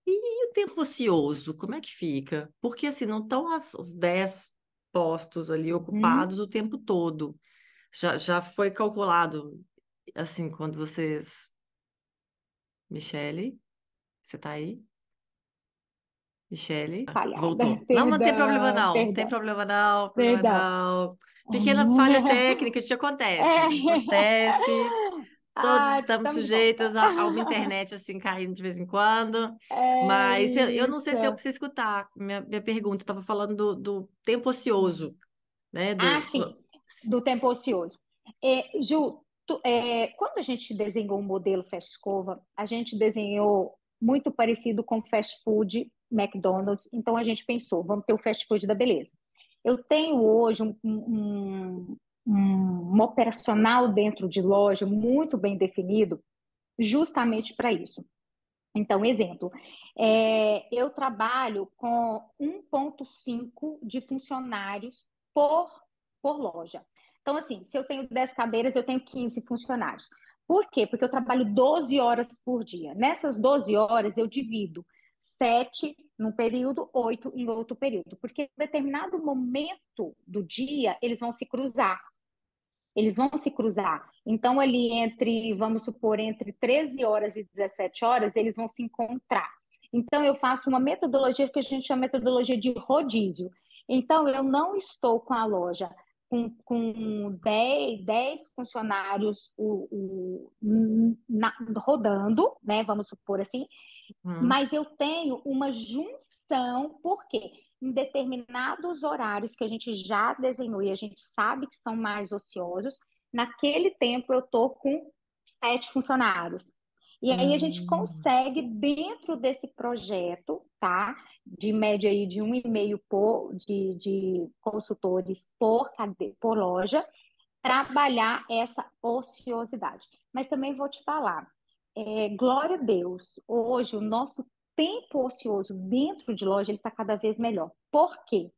E o tempo ocioso, como é que fica? Porque assim, não estão os 10 postos ali uhum. ocupados o tempo todo. Já, já foi calculado, assim, quando vocês. Michele, você está aí? Michele, voltou. Perdão, (laughs) não, não tem problema não, perdão. tem problema não, problema não. Pequena (laughs) falha técnica, isso acontece, é. acontece. (laughs) Todos ah, estamos sujeitos a, a, uma internet assim caindo de vez em quando. É mas eu, eu, não sei se deu para você escutar minha, minha pergunta. Eu estava falando do, do, tempo ocioso, né? Do... Ah, sim, do tempo ocioso. É, Ju, tu, é, quando a gente desenhou o modelo Festcova, a gente desenhou muito parecido com fast food McDonald's. Então a gente pensou, vamos ter o fast food da beleza. Eu tenho hoje um, um, um, um operacional dentro de loja muito bem definido, justamente para isso. Então, exemplo, é, eu trabalho com 1,5 de funcionários por, por loja. Então, assim, se eu tenho 10 cadeiras, eu tenho 15 funcionários. Por quê? Porque eu trabalho 12 horas por dia. Nessas 12 horas, eu divido sete num período, oito em outro período, porque em determinado momento do dia eles vão se cruzar. Eles vão se cruzar. Então, ali entre, vamos supor, entre 13 horas e 17 horas, eles vão se encontrar. Então, eu faço uma metodologia que a gente chama de metodologia de rodízio. Então, eu não estou com a loja com, com 10, 10 funcionários o, o, na, rodando, né? Vamos supor assim, hum. mas eu tenho uma junção, porque em determinados horários que a gente já desenhou e a gente sabe que são mais ociosos, naquele tempo eu estou com sete funcionários. E aí a gente hum. consegue, dentro desse projeto, tá? De média aí de um e meio por, de, de consultores por, por loja, trabalhar essa ociosidade. Mas também vou te falar, é, glória a Deus, hoje o nosso tempo ocioso dentro de loja ele está cada vez melhor. Por quê?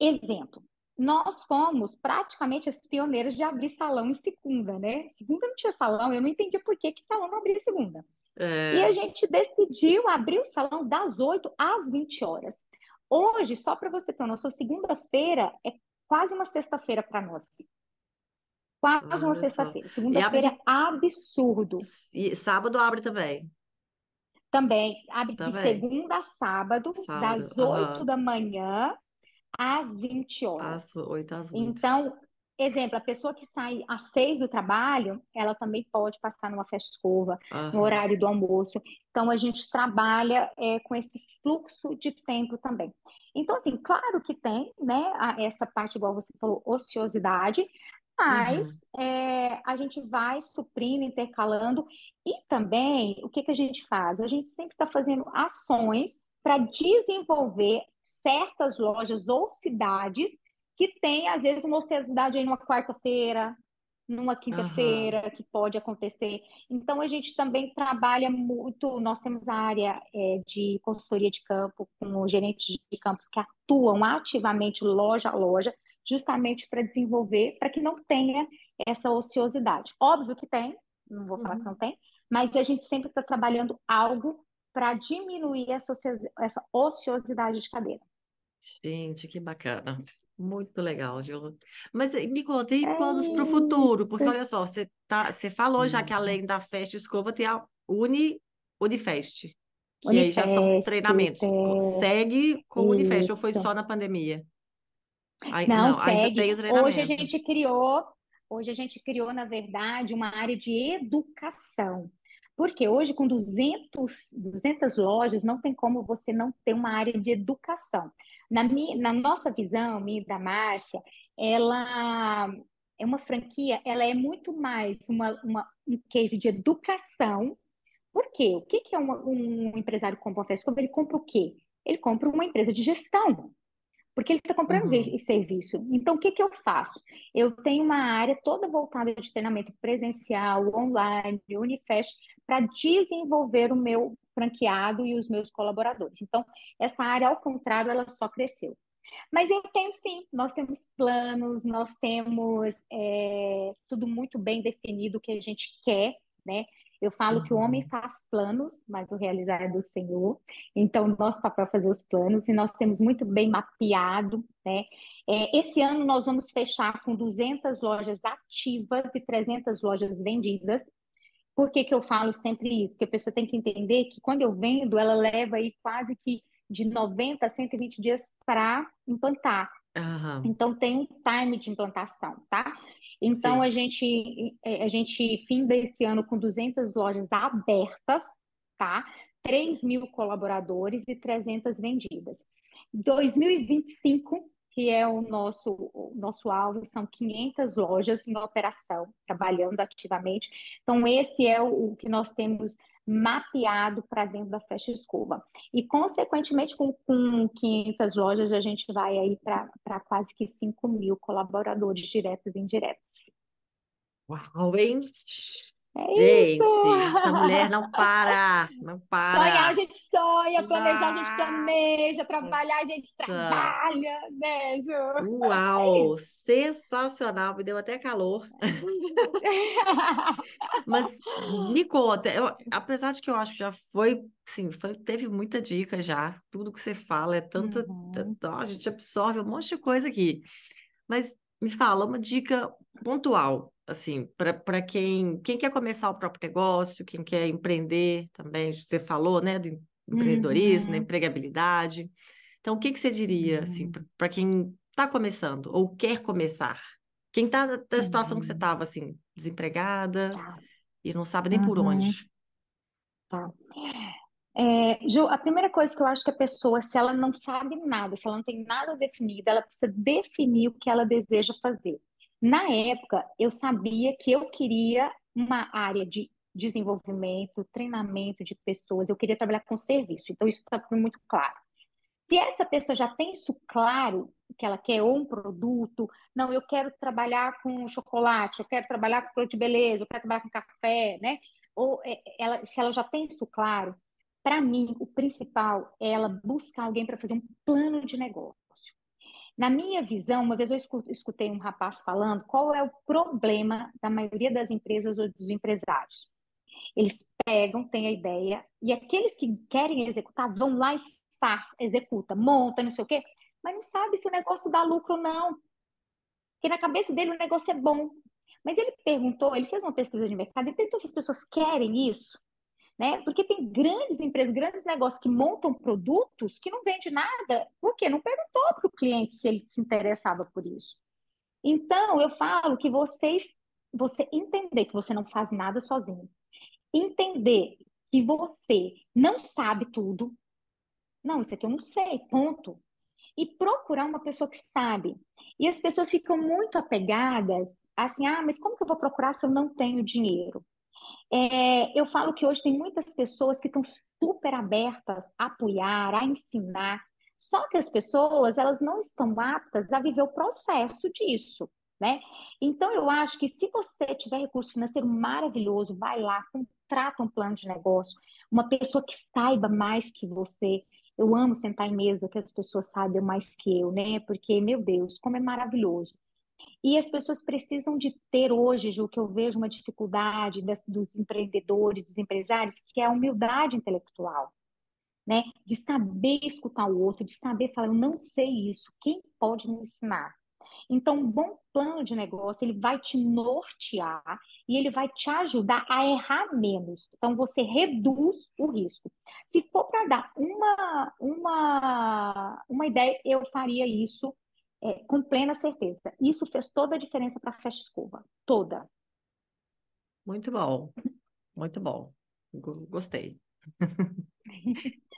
Exemplo, nós fomos praticamente as pioneiras de abrir salão em segunda, né? Segunda não tinha salão, eu não entendi por que, que salão não abria segunda. É... E a gente decidiu abrir o salão das 8 às 20 horas. Hoje, só para você ter uma noção, segunda-feira é quase uma sexta-feira para nós. Quase uma sexta-feira. Segunda-feira é absurdo. E sábado abre também. Também abre também. de segunda a sábado, sábado. das 8 uhum. da manhã às 20 horas. Às 8 às 20. Então, exemplo, a pessoa que sai às 6 do trabalho, ela também pode passar numa festa escova, uhum. no horário do almoço. Então, a gente trabalha é, com esse fluxo de tempo também. Então, assim, claro que tem, né, essa parte, igual você falou, ociosidade, mas uhum. é, a gente vai suprindo, intercalando, e também, o que, que a gente faz? A gente sempre está fazendo ações para desenvolver certas lojas ou cidades que têm, às vezes, uma ociosidade aí numa quarta-feira, numa quinta-feira, uhum. que pode acontecer. Então, a gente também trabalha muito. Nós temos a área é, de consultoria de campo, com gerentes de campos que atuam ativamente loja a loja, justamente para desenvolver, para que não tenha essa ociosidade. Óbvio que tem, não vou falar uhum. que não tem, mas a gente sempre está trabalhando algo para diminuir essa, essa ociosidade de cadeira. Gente, que bacana. Muito legal, Gil. Mas me conta, e é planos para o futuro? Porque olha só, você, tá, você falou já que uhum. além da Festa Escova tem a Uni, Unifest, que Unifest, aí já são treinamentos. É... Segue com o Unifest ou foi só na pandemia? Não, não, segue. Hoje a gente criou, hoje a gente criou, na verdade, uma área de educação. Porque hoje, com 200, 200 lojas, não tem como você não ter uma área de educação. Na, minha, na nossa visão, minha e da Márcia, ela é uma franquia, ela é muito mais uma, uma, um case de educação. Por quê? O que, que é um, um empresário compra uma festa? Ele compra o quê? Ele compra uma empresa de gestão porque ele está comprando uhum. serviço. Então, o que, que eu faço? Eu tenho uma área toda voltada de treinamento presencial, online, Unifest, para desenvolver o meu franqueado e os meus colaboradores. Então, essa área, ao contrário, ela só cresceu. Mas eu tenho sim, nós temos planos, nós temos é, tudo muito bem definido o que a gente quer, né? Eu falo que o homem uhum. faz planos, mas o realizar é do Senhor. Então, nosso papel é fazer os planos e nós temos muito bem mapeado, né? É, esse ano nós vamos fechar com 200 lojas ativas e 300 lojas vendidas. Por que, que eu falo sempre isso? Porque a pessoa tem que entender que quando eu vendo, ela leva aí quase que de 90 a 120 dias para implantar. Uhum. Então tem um time de implantação, tá? Então a gente é, a gente finda esse ano com 200 lojas abertas, tá? 3 mil colaboradores e 300 vendidas. 2025 que é o nosso, o nosso alvo, são 500 lojas em operação, trabalhando ativamente. Então, esse é o, o que nós temos mapeado para dentro da Festa Escova. E, consequentemente, com, com 500 lojas, a gente vai aí para quase que 5 mil colaboradores diretos e indiretos. Uau, hein? É Gente, essa mulher não (laughs) para, não para. Sonhar a gente sonha, planejar a gente planeja, trabalhar a gente trabalha, né, Ju? Uau, é sensacional, me deu até calor. (laughs) Mas me conta, eu, apesar de que eu acho que já foi, sim, foi, teve muita dica já, tudo que você fala é tanta, uhum. a gente absorve um monte de coisa aqui. Mas me fala uma dica pontual assim, para quem, quem quer começar o próprio negócio, quem quer empreender também, você falou, né, do empreendedorismo, uhum. da empregabilidade. Então, o que, que você diria, assim, uhum. para quem está começando ou quer começar? Quem está na situação uhum. que você estava, uhum. assim, desempregada tá. e não sabe nem por onde. Uhum. Tá. É, Ju, a primeira coisa que eu acho que a pessoa, se ela não sabe nada, se ela não tem nada definido, ela precisa definir o que ela deseja fazer. Na época, eu sabia que eu queria uma área de desenvolvimento, treinamento de pessoas, eu queria trabalhar com serviço, então isso está muito claro. Se essa pessoa já tem isso claro, que ela quer um produto, não, eu quero trabalhar com chocolate, eu quero trabalhar com produto de beleza, eu quero trabalhar com café, né? Ou é, ela, se ela já tem isso claro, para mim, o principal é ela buscar alguém para fazer um plano de negócio. Na minha visão, uma vez eu escutei um rapaz falando qual é o problema da maioria das empresas ou dos empresários. Eles pegam, têm a ideia, e aqueles que querem executar vão lá e faz, executa, monta, não sei o quê, mas não sabe se o negócio dá lucro ou não. Porque na cabeça dele o negócio é bom. Mas ele perguntou, ele fez uma pesquisa de mercado e perguntou se as pessoas querem isso. Né? Porque tem grandes empresas, grandes negócios que montam produtos que não vendem nada, porque não perguntou para o cliente se ele se interessava por isso. Então, eu falo que vocês, você entender que você não faz nada sozinho, entender que você não sabe tudo, não, isso aqui eu não sei, ponto. E procurar uma pessoa que sabe. E as pessoas ficam muito apegadas, assim, ah, mas como que eu vou procurar se eu não tenho dinheiro? É, eu falo que hoje tem muitas pessoas que estão super abertas a apoiar, a ensinar, só que as pessoas, elas não estão aptas a viver o processo disso, né? Então, eu acho que se você tiver recurso financeiro maravilhoso, vai lá, contrata um plano de negócio, uma pessoa que saiba mais que você. Eu amo sentar em mesa que as pessoas saibam mais que eu, né? Porque, meu Deus, como é maravilhoso. E as pessoas precisam de ter hoje, Ju, que eu vejo uma dificuldade das, dos empreendedores, dos empresários, que é a humildade intelectual, né? De saber escutar o outro, de saber falar, eu não sei isso, quem pode me ensinar? Então, um bom plano de negócio, ele vai te nortear e ele vai te ajudar a errar menos. Então, você reduz o risco. Se for para dar uma, uma, uma ideia, eu faria isso é, com plena certeza. Isso fez toda a diferença para a Festa Escova. Toda. Muito bom. Muito bom. Gostei. (laughs)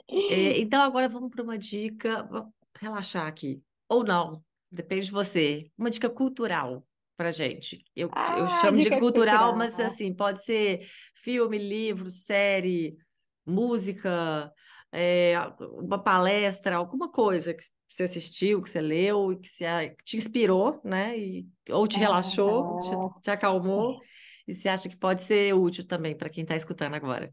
é, então, agora vamos para uma dica. Vou relaxar aqui. Ou não. Depende de você. Uma dica cultural para gente. Eu, ah, eu chamo de cultural, cultural, mas assim, pode ser filme, livro, série, música, é, uma palestra, alguma coisa que você assistiu, que você leu, que, se, que te inspirou, né? E, ou te relaxou, te, te acalmou, e você acha que pode ser útil também para quem está escutando agora.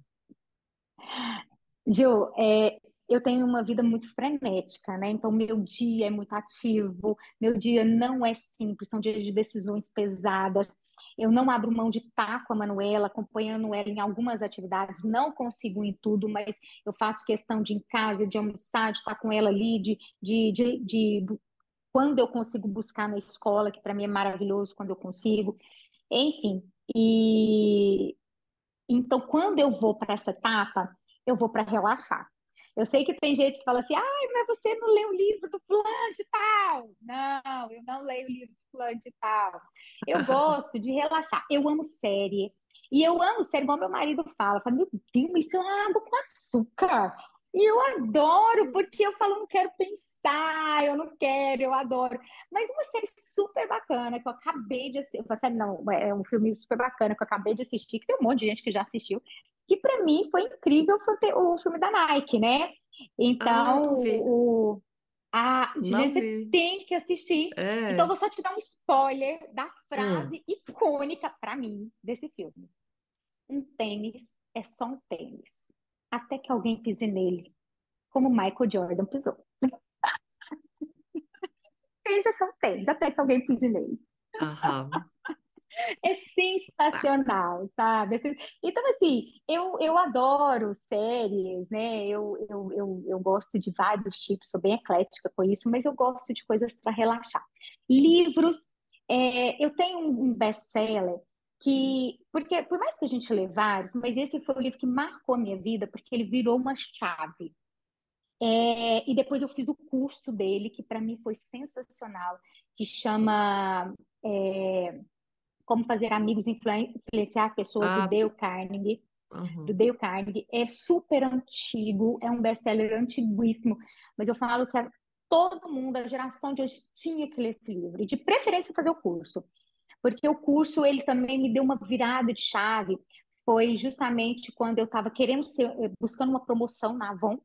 Gil, é, eu tenho uma vida muito frenética, né? Então, meu dia é muito ativo, meu dia não é simples, são dias de decisões pesadas. Eu não abro mão de estar com a Manuela, acompanhando ela em algumas atividades, não consigo em tudo, mas eu faço questão de em casa, de almoçar, de estar com ela ali, de, de, de, de quando eu consigo buscar na escola, que para mim é maravilhoso quando eu consigo. Enfim, e então quando eu vou para essa etapa, eu vou para relaxar. Eu sei que tem gente que fala assim, ai, mas você não lê o livro do fulano de tal. Não, eu não leio o livro do fulano de tal. Eu (laughs) gosto de relaxar. Eu amo série. E eu amo série, igual meu marido fala. Fala, meu Deus, isso é uma água com açúcar. E eu adoro, porque eu falo, não quero pensar, eu não quero, eu adoro. Mas uma série super bacana que eu acabei de assistir, não, é um filme super bacana que eu acabei de assistir, que tem um monte de gente que já assistiu, que para mim foi incrível foi o filme da Nike, né? Então, ah, o, a, gente, você tem que assistir. É. Então, vou só te dar um spoiler da frase hum. icônica para mim desse filme. Um tênis é só um tênis, até que alguém pise nele, como Michael Jordan pisou. (laughs) tênis é só um tênis, até que alguém pise nele. Aham. É sensacional, sabe? Então, assim, eu, eu adoro séries, né? Eu, eu, eu, eu gosto de vários tipos, sou bem eclética com isso, mas eu gosto de coisas para relaxar. Livros, é, eu tenho um best-seller que, porque por mais que a gente lê vários, mas esse foi o livro que marcou a minha vida, porque ele virou uma chave. É, e depois eu fiz o curso dele, que para mim foi sensacional, que chama é, como Fazer Amigos Influenciar Pessoas, ah, do Dale Carnegie. Uhum. Do Dale Carnegie. É super antigo, é um best-seller antiguíssimo, mas eu falo que todo mundo, a geração de hoje, tinha que ler esse livro, e de preferência fazer o curso. Porque o curso, ele também me deu uma virada de chave. Foi justamente quando eu estava querendo ser, eh, buscando uma promoção na Avon,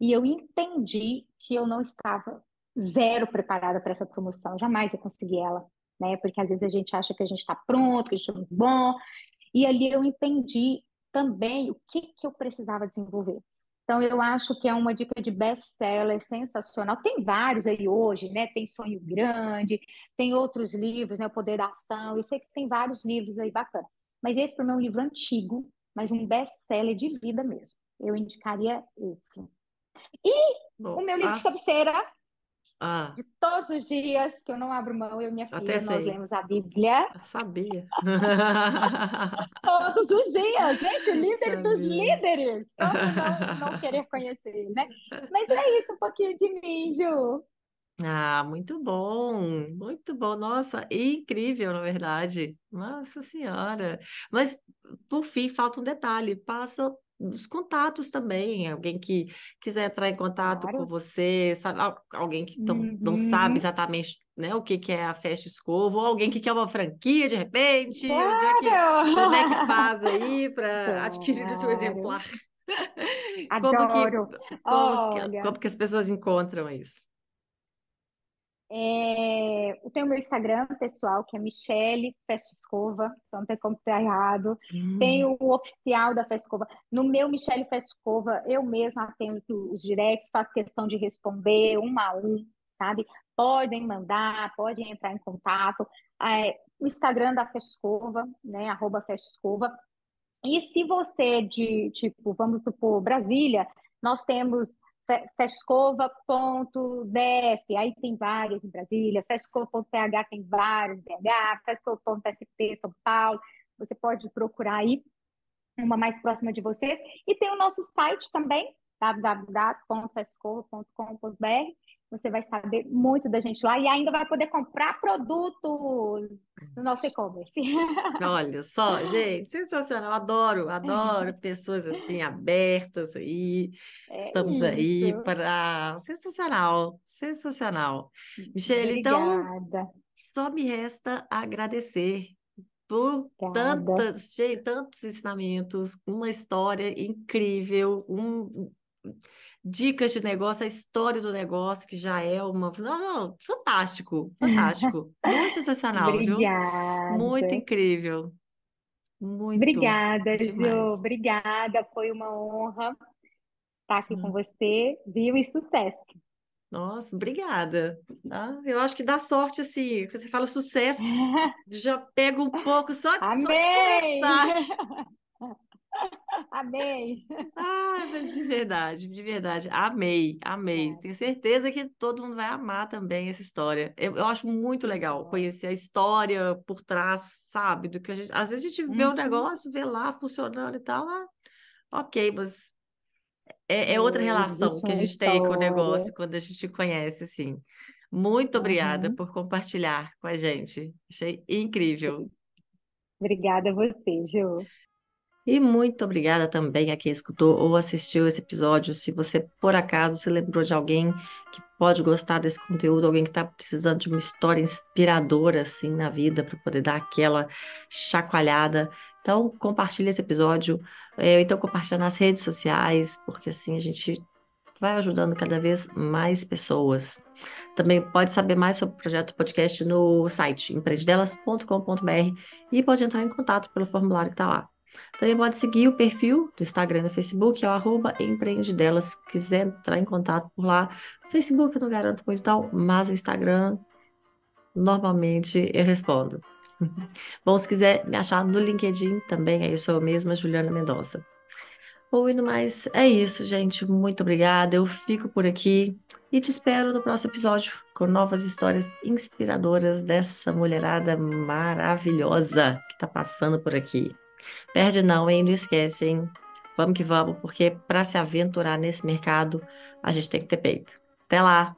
e eu entendi que eu não estava zero preparada para essa promoção, jamais eu consegui ela né? Porque às vezes a gente acha que a gente está pronto, que a gente é muito bom. E ali eu entendi também o que, que eu precisava desenvolver. Então, eu acho que é uma dica de best-seller sensacional. Tem vários aí hoje, né? Tem Sonho Grande, tem outros livros, né? O Poder da Ação. Eu sei que tem vários livros aí bacanas. Mas esse, para mim, é um livro antigo, mas um best-seller de vida mesmo. Eu indicaria esse. E Bom, o meu livro ah, de cabeceira, ah, de todos os dias, que eu não abro mão, eu e minha filha, nós lemos a Bíblia. Eu sabia. (laughs) todos os dias, gente, o líder dos líderes. Como não, não querer conhecer, né? Mas é isso, um pouquinho de mim, Ju. Ah, muito bom, muito bom. Nossa, incrível, na verdade. Nossa Senhora. Mas, por fim, falta um detalhe: passa os contatos também. Alguém que quiser entrar em contato com Claro. você, sabe? Alguém que não, não sabe Uhum. exatamente, né, o que que é a Festa Escova, ou alguém que quer uma franquia de repente, onde é que, Claro! como é que faz aí para adquirir o seu Claro. exemplar? (laughs) Como que, Adoro. como que, como que as pessoas encontram isso? É, eu tenho meu Instagram pessoal, que é Michele Festa Escova, então não tem como ter errado. Hum, Tenho o oficial da Festa Escova. No meu Michele Festa Escova, eu mesma atendo os directs, faço questão de responder um a um, sabe? Podem mandar, podem entrar em contato. É, o Instagram da Festa Escova, né? Arroba Festa Escova. E se você é de, tipo, vamos supor, Brasília, nós temos fescova.df, aí tem vários em Brasília, fescova.ph tem vários em BH, fescova.sp São Paulo, você pode procurar aí uma mais próxima de vocês. E tem o nosso site também, www.fescova.com.br. Você vai saber muito da gente lá e ainda vai poder comprar produtos no nosso e-commerce. (laughs) Olha só, gente, sensacional. Adoro, adoro pessoas assim abertas aí. É Estamos aí isso. para. Sensacional, sensacional. Michele, então só me resta agradecer por Obrigada. tantas, gente, tantos ensinamentos, uma história incrível, um, dicas de negócio, a história do negócio, que já é uma. Não, não, fantástico, (laughs) fantástico. Muito sensacional, viu? Muito Obrigada. incrível. Muito Obrigada, demais. Obrigada. Foi uma honra estar aqui com Hum. você, viu? E sucesso. Nossa, obrigada. tá? Eu acho que dá sorte, assim, quando você fala sucesso, já pega um pouco só, só de Amém! (laughs) (laughs) Amém! Ah, mas de verdade, de verdade, amei, amei. É, Tenho certeza que todo mundo vai amar também essa história. Eu, eu acho muito legal é. conhecer a história por trás, sabe? Do que a gente. Às vezes a gente vê o Uhum. negócio, vê lá funcionando e tal, ah, ok, mas é, é outra relação que a gente tem com o negócio quando a gente conhece, assim. Muito obrigada Uhum. por compartilhar com a gente. Achei incrível. Obrigada a você, Ju. E muito obrigada também a quem escutou ou assistiu esse episódio. Se você, por acaso, se lembrou de alguém que pode gostar desse conteúdo, alguém que está precisando de uma história inspiradora, assim, na vida, para poder dar aquela chacoalhada, então compartilhe esse episódio. É, então compartilha nas redes sociais, porque assim a gente vai ajudando cada vez mais pessoas. Também pode saber mais sobre o projeto podcast no site empreendedelas.com.br e pode entrar em contato pelo formulário que está lá. Também pode seguir o perfil do Instagram e do Facebook, é o arroba empreendedelas. Se quiser entrar em contato por lá. Facebook eu não garanto muito tal, mas o Instagram normalmente eu respondo. (laughs) Bom, se quiser me achar no LinkedIn também, aí eu sou eu mesma, Juliana Mendonça. Bom, indo mais, é isso, gente. Muito obrigada. Eu fico por aqui e te espero no próximo episódio com novas histórias inspiradoras dessa mulherada maravilhosa que tá passando por aqui. Perde não, hein? Não esquece, hein? Vamos que vamos, porque para se aventurar nesse mercado, a gente tem que ter peito. Até lá!